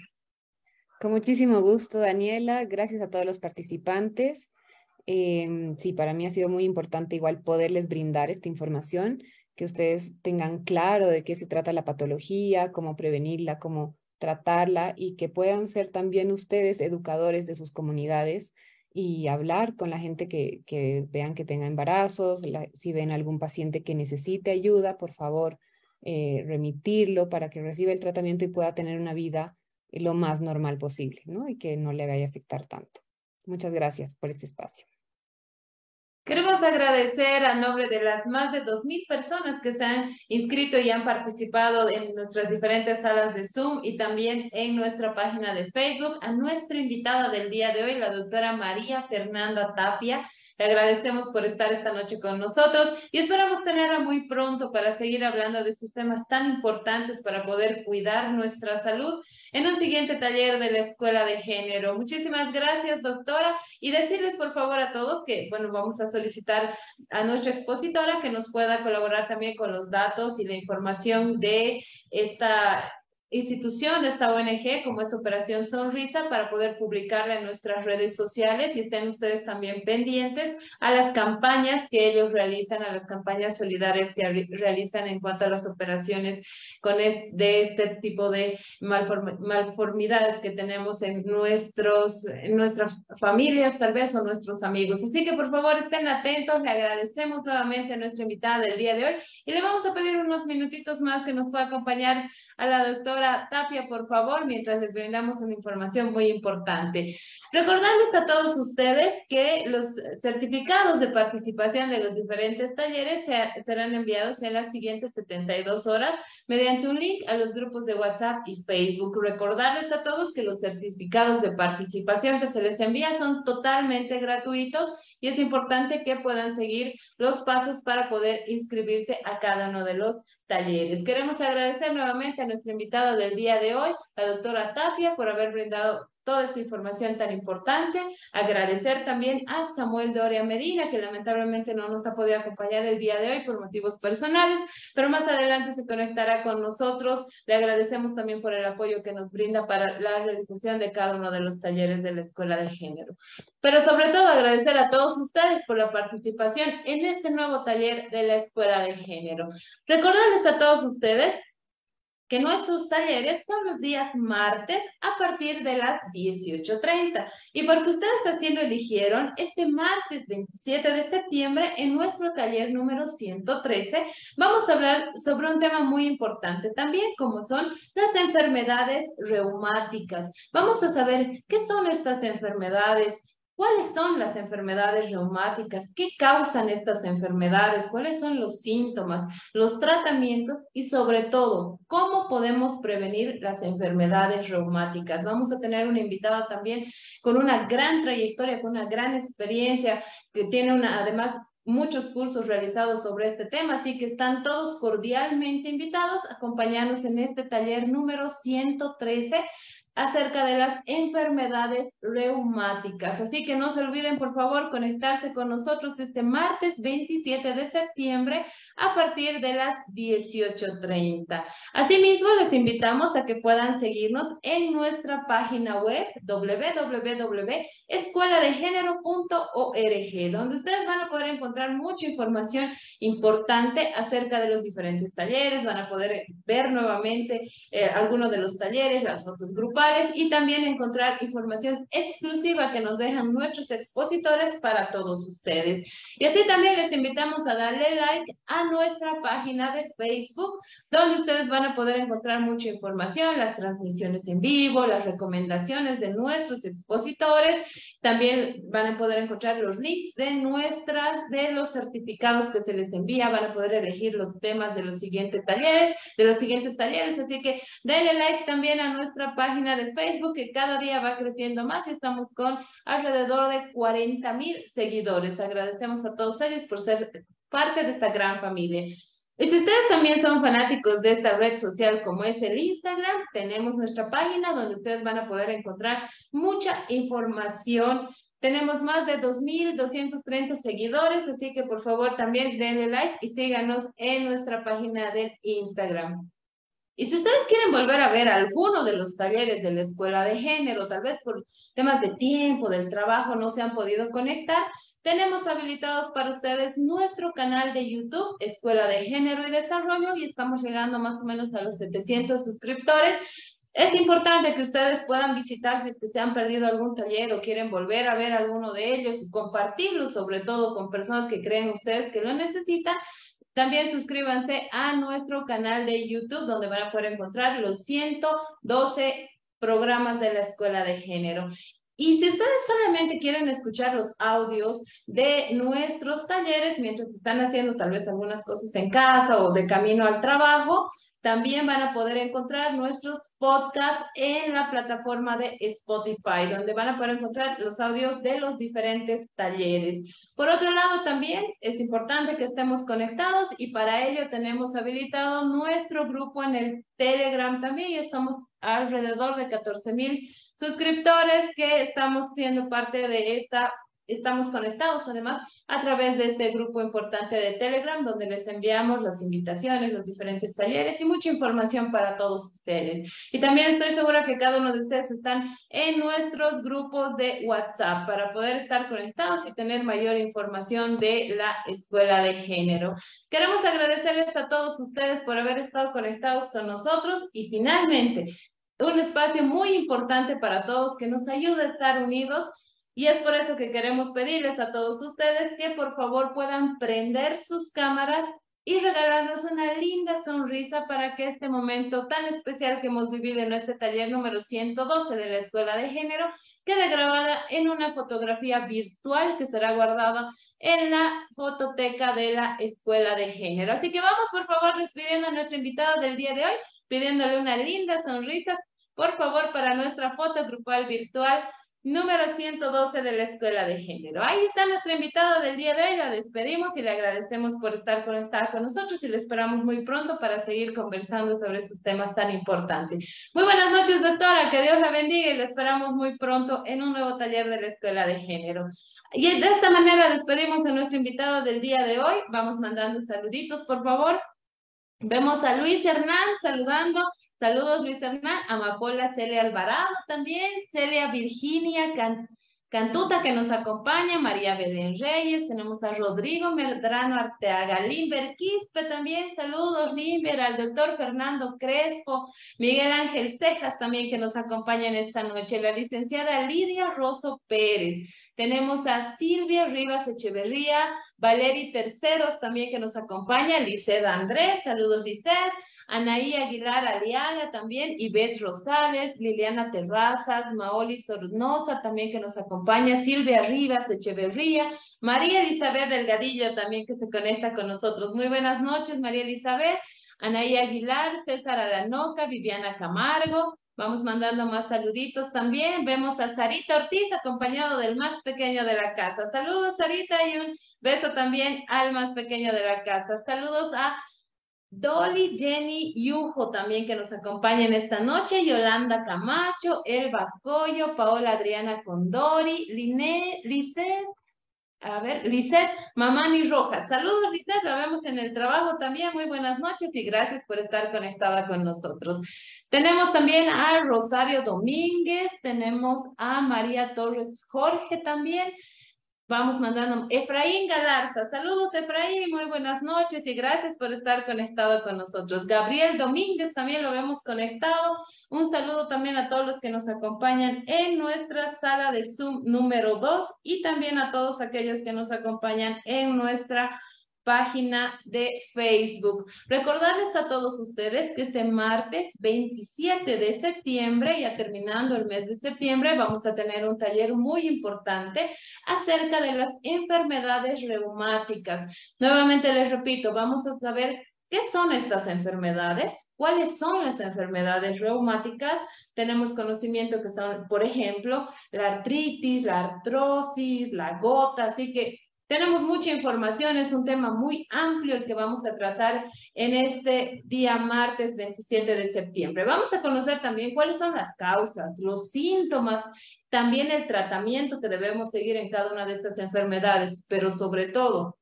Con muchísimo gusto, Daniela. Gracias a todos los participantes. Em, sí, para mí ha sido muy importante igual poderles brindar esta información, que ustedes tengan claro de qué se trata la patología, cómo prevenirla, cómo tratarla y que puedan ser también ustedes educadores de sus comunidades y hablar con la gente que, vean que tenga embarazos, si ven algún paciente que necesite ayuda, por favor, eh, remitirlo para que reciba el tratamiento y pueda tener una vida lo más normal posible, ¿no? Y que no le vaya a afectar tanto. Muchas gracias por este espacio. Queremos agradecer a nombre de las más de 2.000 personas que se han inscrito y han participado en nuestras diferentes salas de Zoom y también en nuestra página de Facebook, a nuestra invitada del día de hoy, la doctora María Fernanda Tapia. Le agradecemos por estar esta noche con nosotros y esperamos tenerla muy pronto para seguir hablando de estos temas tan importantes para poder cuidar nuestra salud en un siguiente taller de la Escuela de Género. Muchísimas gracias, doctora, y decirles por favor a todos que, bueno, vamos a solicitar a nuestra expositora que nos pueda colaborar también con los datos y la información de esta institución de esta ONG como es Operación Sonrisa para poder publicarla en nuestras redes sociales y estén ustedes también pendientes a las campañas que ellos realizan, a las campañas solidarias que realizan en cuanto a las operaciones con de este tipo de malformidades que tenemos en, nuestros, en nuestras familias tal vez o nuestros amigos. Así que por favor estén atentos, le agradecemos nuevamente a nuestra invitada del día de hoy y le vamos a pedir unos minutitos más que nos pueda acompañar a la doctora Tapia, por favor, mientras les brindamos una información muy importante. Recordarles a todos ustedes que los certificados de participación de los diferentes talleres serán enviados en las siguientes 72 horas mediante un link a los grupos de WhatsApp y Facebook. Recordarles a todos que los certificados de participación que se les envía son totalmente gratuitos y es importante que puedan seguir los pasos para poder inscribirse a cada uno de los talleres. Queremos agradecer nuevamente a nuestra invitada del día de hoy, la doctora Tapia, por haber brindado toda esta información tan importante. Agradecer también a Samuel Doria Medina, que lamentablemente no nos ha podido acompañar el día de hoy por motivos personales, pero más adelante se conectará con nosotros. Le agradecemos también por el apoyo que nos brinda para la realización de cada uno de los talleres de la Escuela de Género. Pero sobre todo agradecer a todos ustedes por la participación en este nuevo taller de la Escuela de Género. Recordarles a todos ustedes que nuestros talleres son los días martes a partir de las 18.30. Y porque ustedes así lo eligieron, este martes 27 de septiembre, en nuestro taller número 113, vamos a hablar sobre un tema muy importante también, como son las enfermedades reumáticas. Vamos a saber qué son estas enfermedades, ¿Cuáles son las enfermedades reumáticas? ¿Qué causan estas enfermedades? ¿Cuáles son los síntomas, los tratamientos y sobre todo, cómo podemos prevenir las enfermedades reumáticas? Vamos a tener una invitada también con una gran trayectoria, con una gran experiencia, que tiene una, además muchos cursos realizados sobre este tema, así que están todos cordialmente invitados a acompañarnos en este taller número 113 acerca de las enfermedades reumáticas. Así que no se olviden, por favor, conectarse con nosotros este martes 27 de septiembre a partir de las 18.30. Asimismo, les invitamos a que puedan seguirnos en nuestra página web www.escueladegénero.org, donde ustedes van a poder encontrar mucha información importante acerca de los diferentes talleres, van a poder ver nuevamente eh, algunos de los talleres, las fotos grupales y también encontrar información exclusiva que nos dejan nuestros expositores para todos ustedes. Y así también les invitamos a darle like a nuestra página de Facebook, donde ustedes van a poder encontrar mucha información, las transmisiones en vivo, las recomendaciones de nuestros expositores. También van a poder encontrar los links de nuestras, de los certificados que se les envía. Van a poder elegir los temas de los siguientes talleres, de los siguientes talleres. Así que denle like también a nuestra página de Facebook, que cada día va creciendo más. Estamos con alrededor de 40 mil seguidores. Agradecemos a todos ellos por ser parte de esta gran familia. Y si ustedes también son fanáticos de esta red social como es el Instagram, tenemos nuestra página donde ustedes van a poder encontrar mucha información. Tenemos más de 2.230 seguidores, así que por favor también denle like y síganos en nuestra página de Instagram. Y si ustedes quieren volver a ver alguno de los talleres de la escuela de género, tal vez por temas de tiempo, del trabajo, no se han podido conectar, tenemos habilitados para ustedes nuestro canal de YouTube, Escuela de Género y Desarrollo, y estamos llegando más o menos a los 700 suscriptores. Es importante que ustedes puedan visitar si es que se han perdido algún taller o quieren volver a ver alguno de ellos y compartirlo, sobre todo con personas que creen ustedes que lo necesitan. También suscríbanse a nuestro canal de YouTube, donde van a poder encontrar los 112 programas de la Escuela de Género. Y si ustedes solamente quieren escuchar los audios de nuestros talleres mientras están haciendo tal vez algunas cosas en casa o de camino al trabajo, también van a poder encontrar nuestros podcasts en la plataforma de Spotify, donde van a poder encontrar los audios de los diferentes talleres. Por otro lado, también es importante que estemos conectados y para ello tenemos habilitado nuestro grupo en el Telegram también. Ya somos alrededor de 14 mil suscriptores que estamos siendo parte de esta Estamos conectados además a través de este grupo importante de Telegram donde les enviamos las invitaciones, los diferentes talleres y mucha información para todos ustedes. Y también estoy segura que cada uno de ustedes están en nuestros grupos de WhatsApp para poder estar conectados y tener mayor información de la escuela de género. Queremos agradecerles a todos ustedes por haber estado conectados con nosotros y finalmente un espacio muy importante para todos que nos ayuda a estar unidos y es por eso que queremos pedirles a todos ustedes que por favor puedan prender sus cámaras y regalarnos una linda sonrisa para que este momento tan especial que hemos vivido en este taller número 112 de la Escuela de Género quede grabada en una fotografía virtual que será guardada en la fototeca de la Escuela de Género. Así que vamos por favor despidiendo a nuestro invitado del día de hoy, pidiéndole una linda sonrisa, por favor, para nuestra foto grupal virtual número 112 de la Escuela de Género. Ahí está nuestra invitada del día de hoy, la despedimos y le agradecemos por estar conectada con nosotros y le esperamos muy pronto para seguir conversando sobre estos temas tan importantes. Muy buenas noches, doctora, que Dios la bendiga y le esperamos muy pronto en un nuevo taller de la Escuela de Género. Y de esta manera despedimos a nuestro invitado del día de hoy. Vamos mandando saluditos, por favor. Vemos a Luis Hernán saludando. Saludos Luis Hernán, Amapola Celia Alvarado también, Celia Virginia Cantuta que nos acompaña, María Belén Reyes, tenemos a Rodrigo Medrano Arteaga, Limber Quispe también, saludos Limber, al doctor Fernando Crespo, Miguel Ángel Cejas también que nos acompaña en esta noche, la licenciada Lidia Rosso Pérez, tenemos a Silvia Rivas Echeverría, Valeri Terceros también que nos acompaña, Lisset Andrés, saludos Lisset, Anaí Aguilar Aliaga también, Ivette Rosales, Liliana Terrazas, Maoli Sornosa también que nos acompaña, Silvia Rivas Echeverría, María Elizabeth Delgadillo también que se conecta con nosotros. Muy buenas noches, María Elizabeth. Anaí Aguilar, César Alanoca, Viviana Camargo, Vamos mandando más saluditos también. Vemos a Sarita Ortiz acompañado del más pequeño de la casa. Saludos Sarita y un beso también al más pequeño de la casa. Saludos a Dolly, Jenny Yujo también que nos acompañan esta noche, Yolanda Camacho, Elba Coyo, Paola Adriana Condori, Liné, Lisset, a ver, Lisset Mamani Rojas. Saludos, Lisset, la vemos en el trabajo también. Muy buenas noches y gracias por estar conectada con nosotros. Tenemos también a Rosario Domínguez, tenemos a María Torres Jorge también, Vamos mandando Efraín Galarza. Saludos, Efraín. Muy buenas noches y gracias por estar conectado con nosotros. Gabriel Domínguez también lo vemos conectado. Un saludo también a todos los que nos acompañan en nuestra sala de Zoom número 2 y también a todos aquellos que nos acompañan en nuestra página de Facebook. Recordarles a todos ustedes que este martes 27 de septiembre, ya terminando el mes de septiembre, vamos a tener un taller muy importante acerca de las enfermedades reumáticas. Nuevamente les repito, vamos a saber ¿Qué son estas enfermedades? ¿Cuáles son las enfermedades reumáticas? Tenemos conocimiento que son, por ejemplo, la artritis, la artrosis, la gota, así que tenemos mucha información, es un tema muy amplio el que vamos a tratar en este día martes 27 de septiembre. Vamos a conocer también cuáles son las causas, los síntomas, también el tratamiento que debemos seguir en cada una de estas enfermedades, pero sobre todo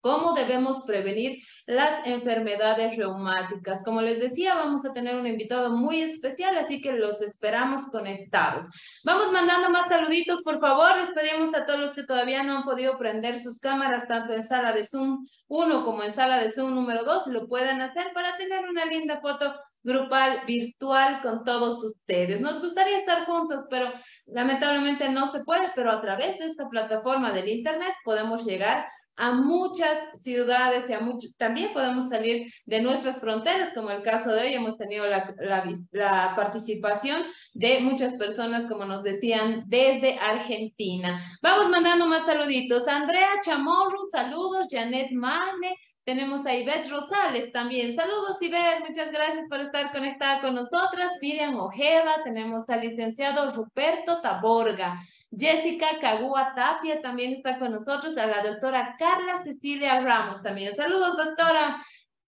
cómo debemos prevenir las enfermedades reumáticas. Como les decía, vamos a tener un invitado muy especial, así que los esperamos conectados. Vamos mandando más saluditos, por favor. Les pedimos a todos los que todavía no han podido prender sus cámaras, tanto en sala de Zoom 1 como en sala de Zoom número 2, lo puedan hacer para tener una linda foto grupal virtual con todos ustedes. Nos gustaría estar juntos, pero lamentablemente no se puede, pero a través de esta plataforma del Internet podemos llegar a muchas ciudades y a muchos, también podemos salir de nuestras fronteras, como el caso de hoy, hemos tenido la, la, participación de muchas personas, como nos decían, desde Argentina. Vamos mandando más saluditos. Andrea Chamorro, saludos. Janet Mane, tenemos a Ivette Rosales también. Saludos, Ivette. Muchas gracias por estar conectada con nosotras. Miriam Ojeda. Tenemos al licenciado Ruperto Taborga. Jessica Cagua Tapia también está con nosotros, a la doctora Carla Cecilia Ramos también. Saludos, doctora.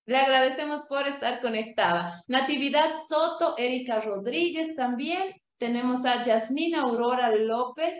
Le agradecemos por estar conectada. Natividad Soto, Erika Rodríguez también. Tenemos a Yasmina Aurora López,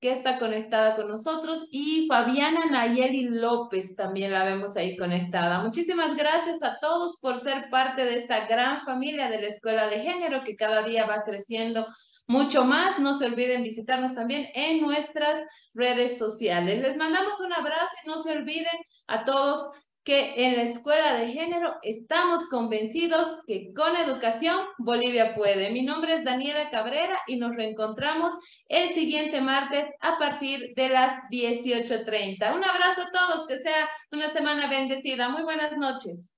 que está conectada con nosotros, y Fabiana Nayeli López también la vemos ahí conectada. Muchísimas gracias a todos por ser parte de esta gran familia de la Escuela de Género que cada día va creciendo mucho más. No se olviden visitarnos también en nuestras redes sociales. Les mandamos un abrazo y no se olviden a todos que en la Escuela de Género estamos convencidos que con educación Bolivia puede. Mi nombre es Daniela Cabrera y nos reencontramos el siguiente martes a partir de las 18.30. Un abrazo a todos, que sea una semana bendecida. Muy buenas noches.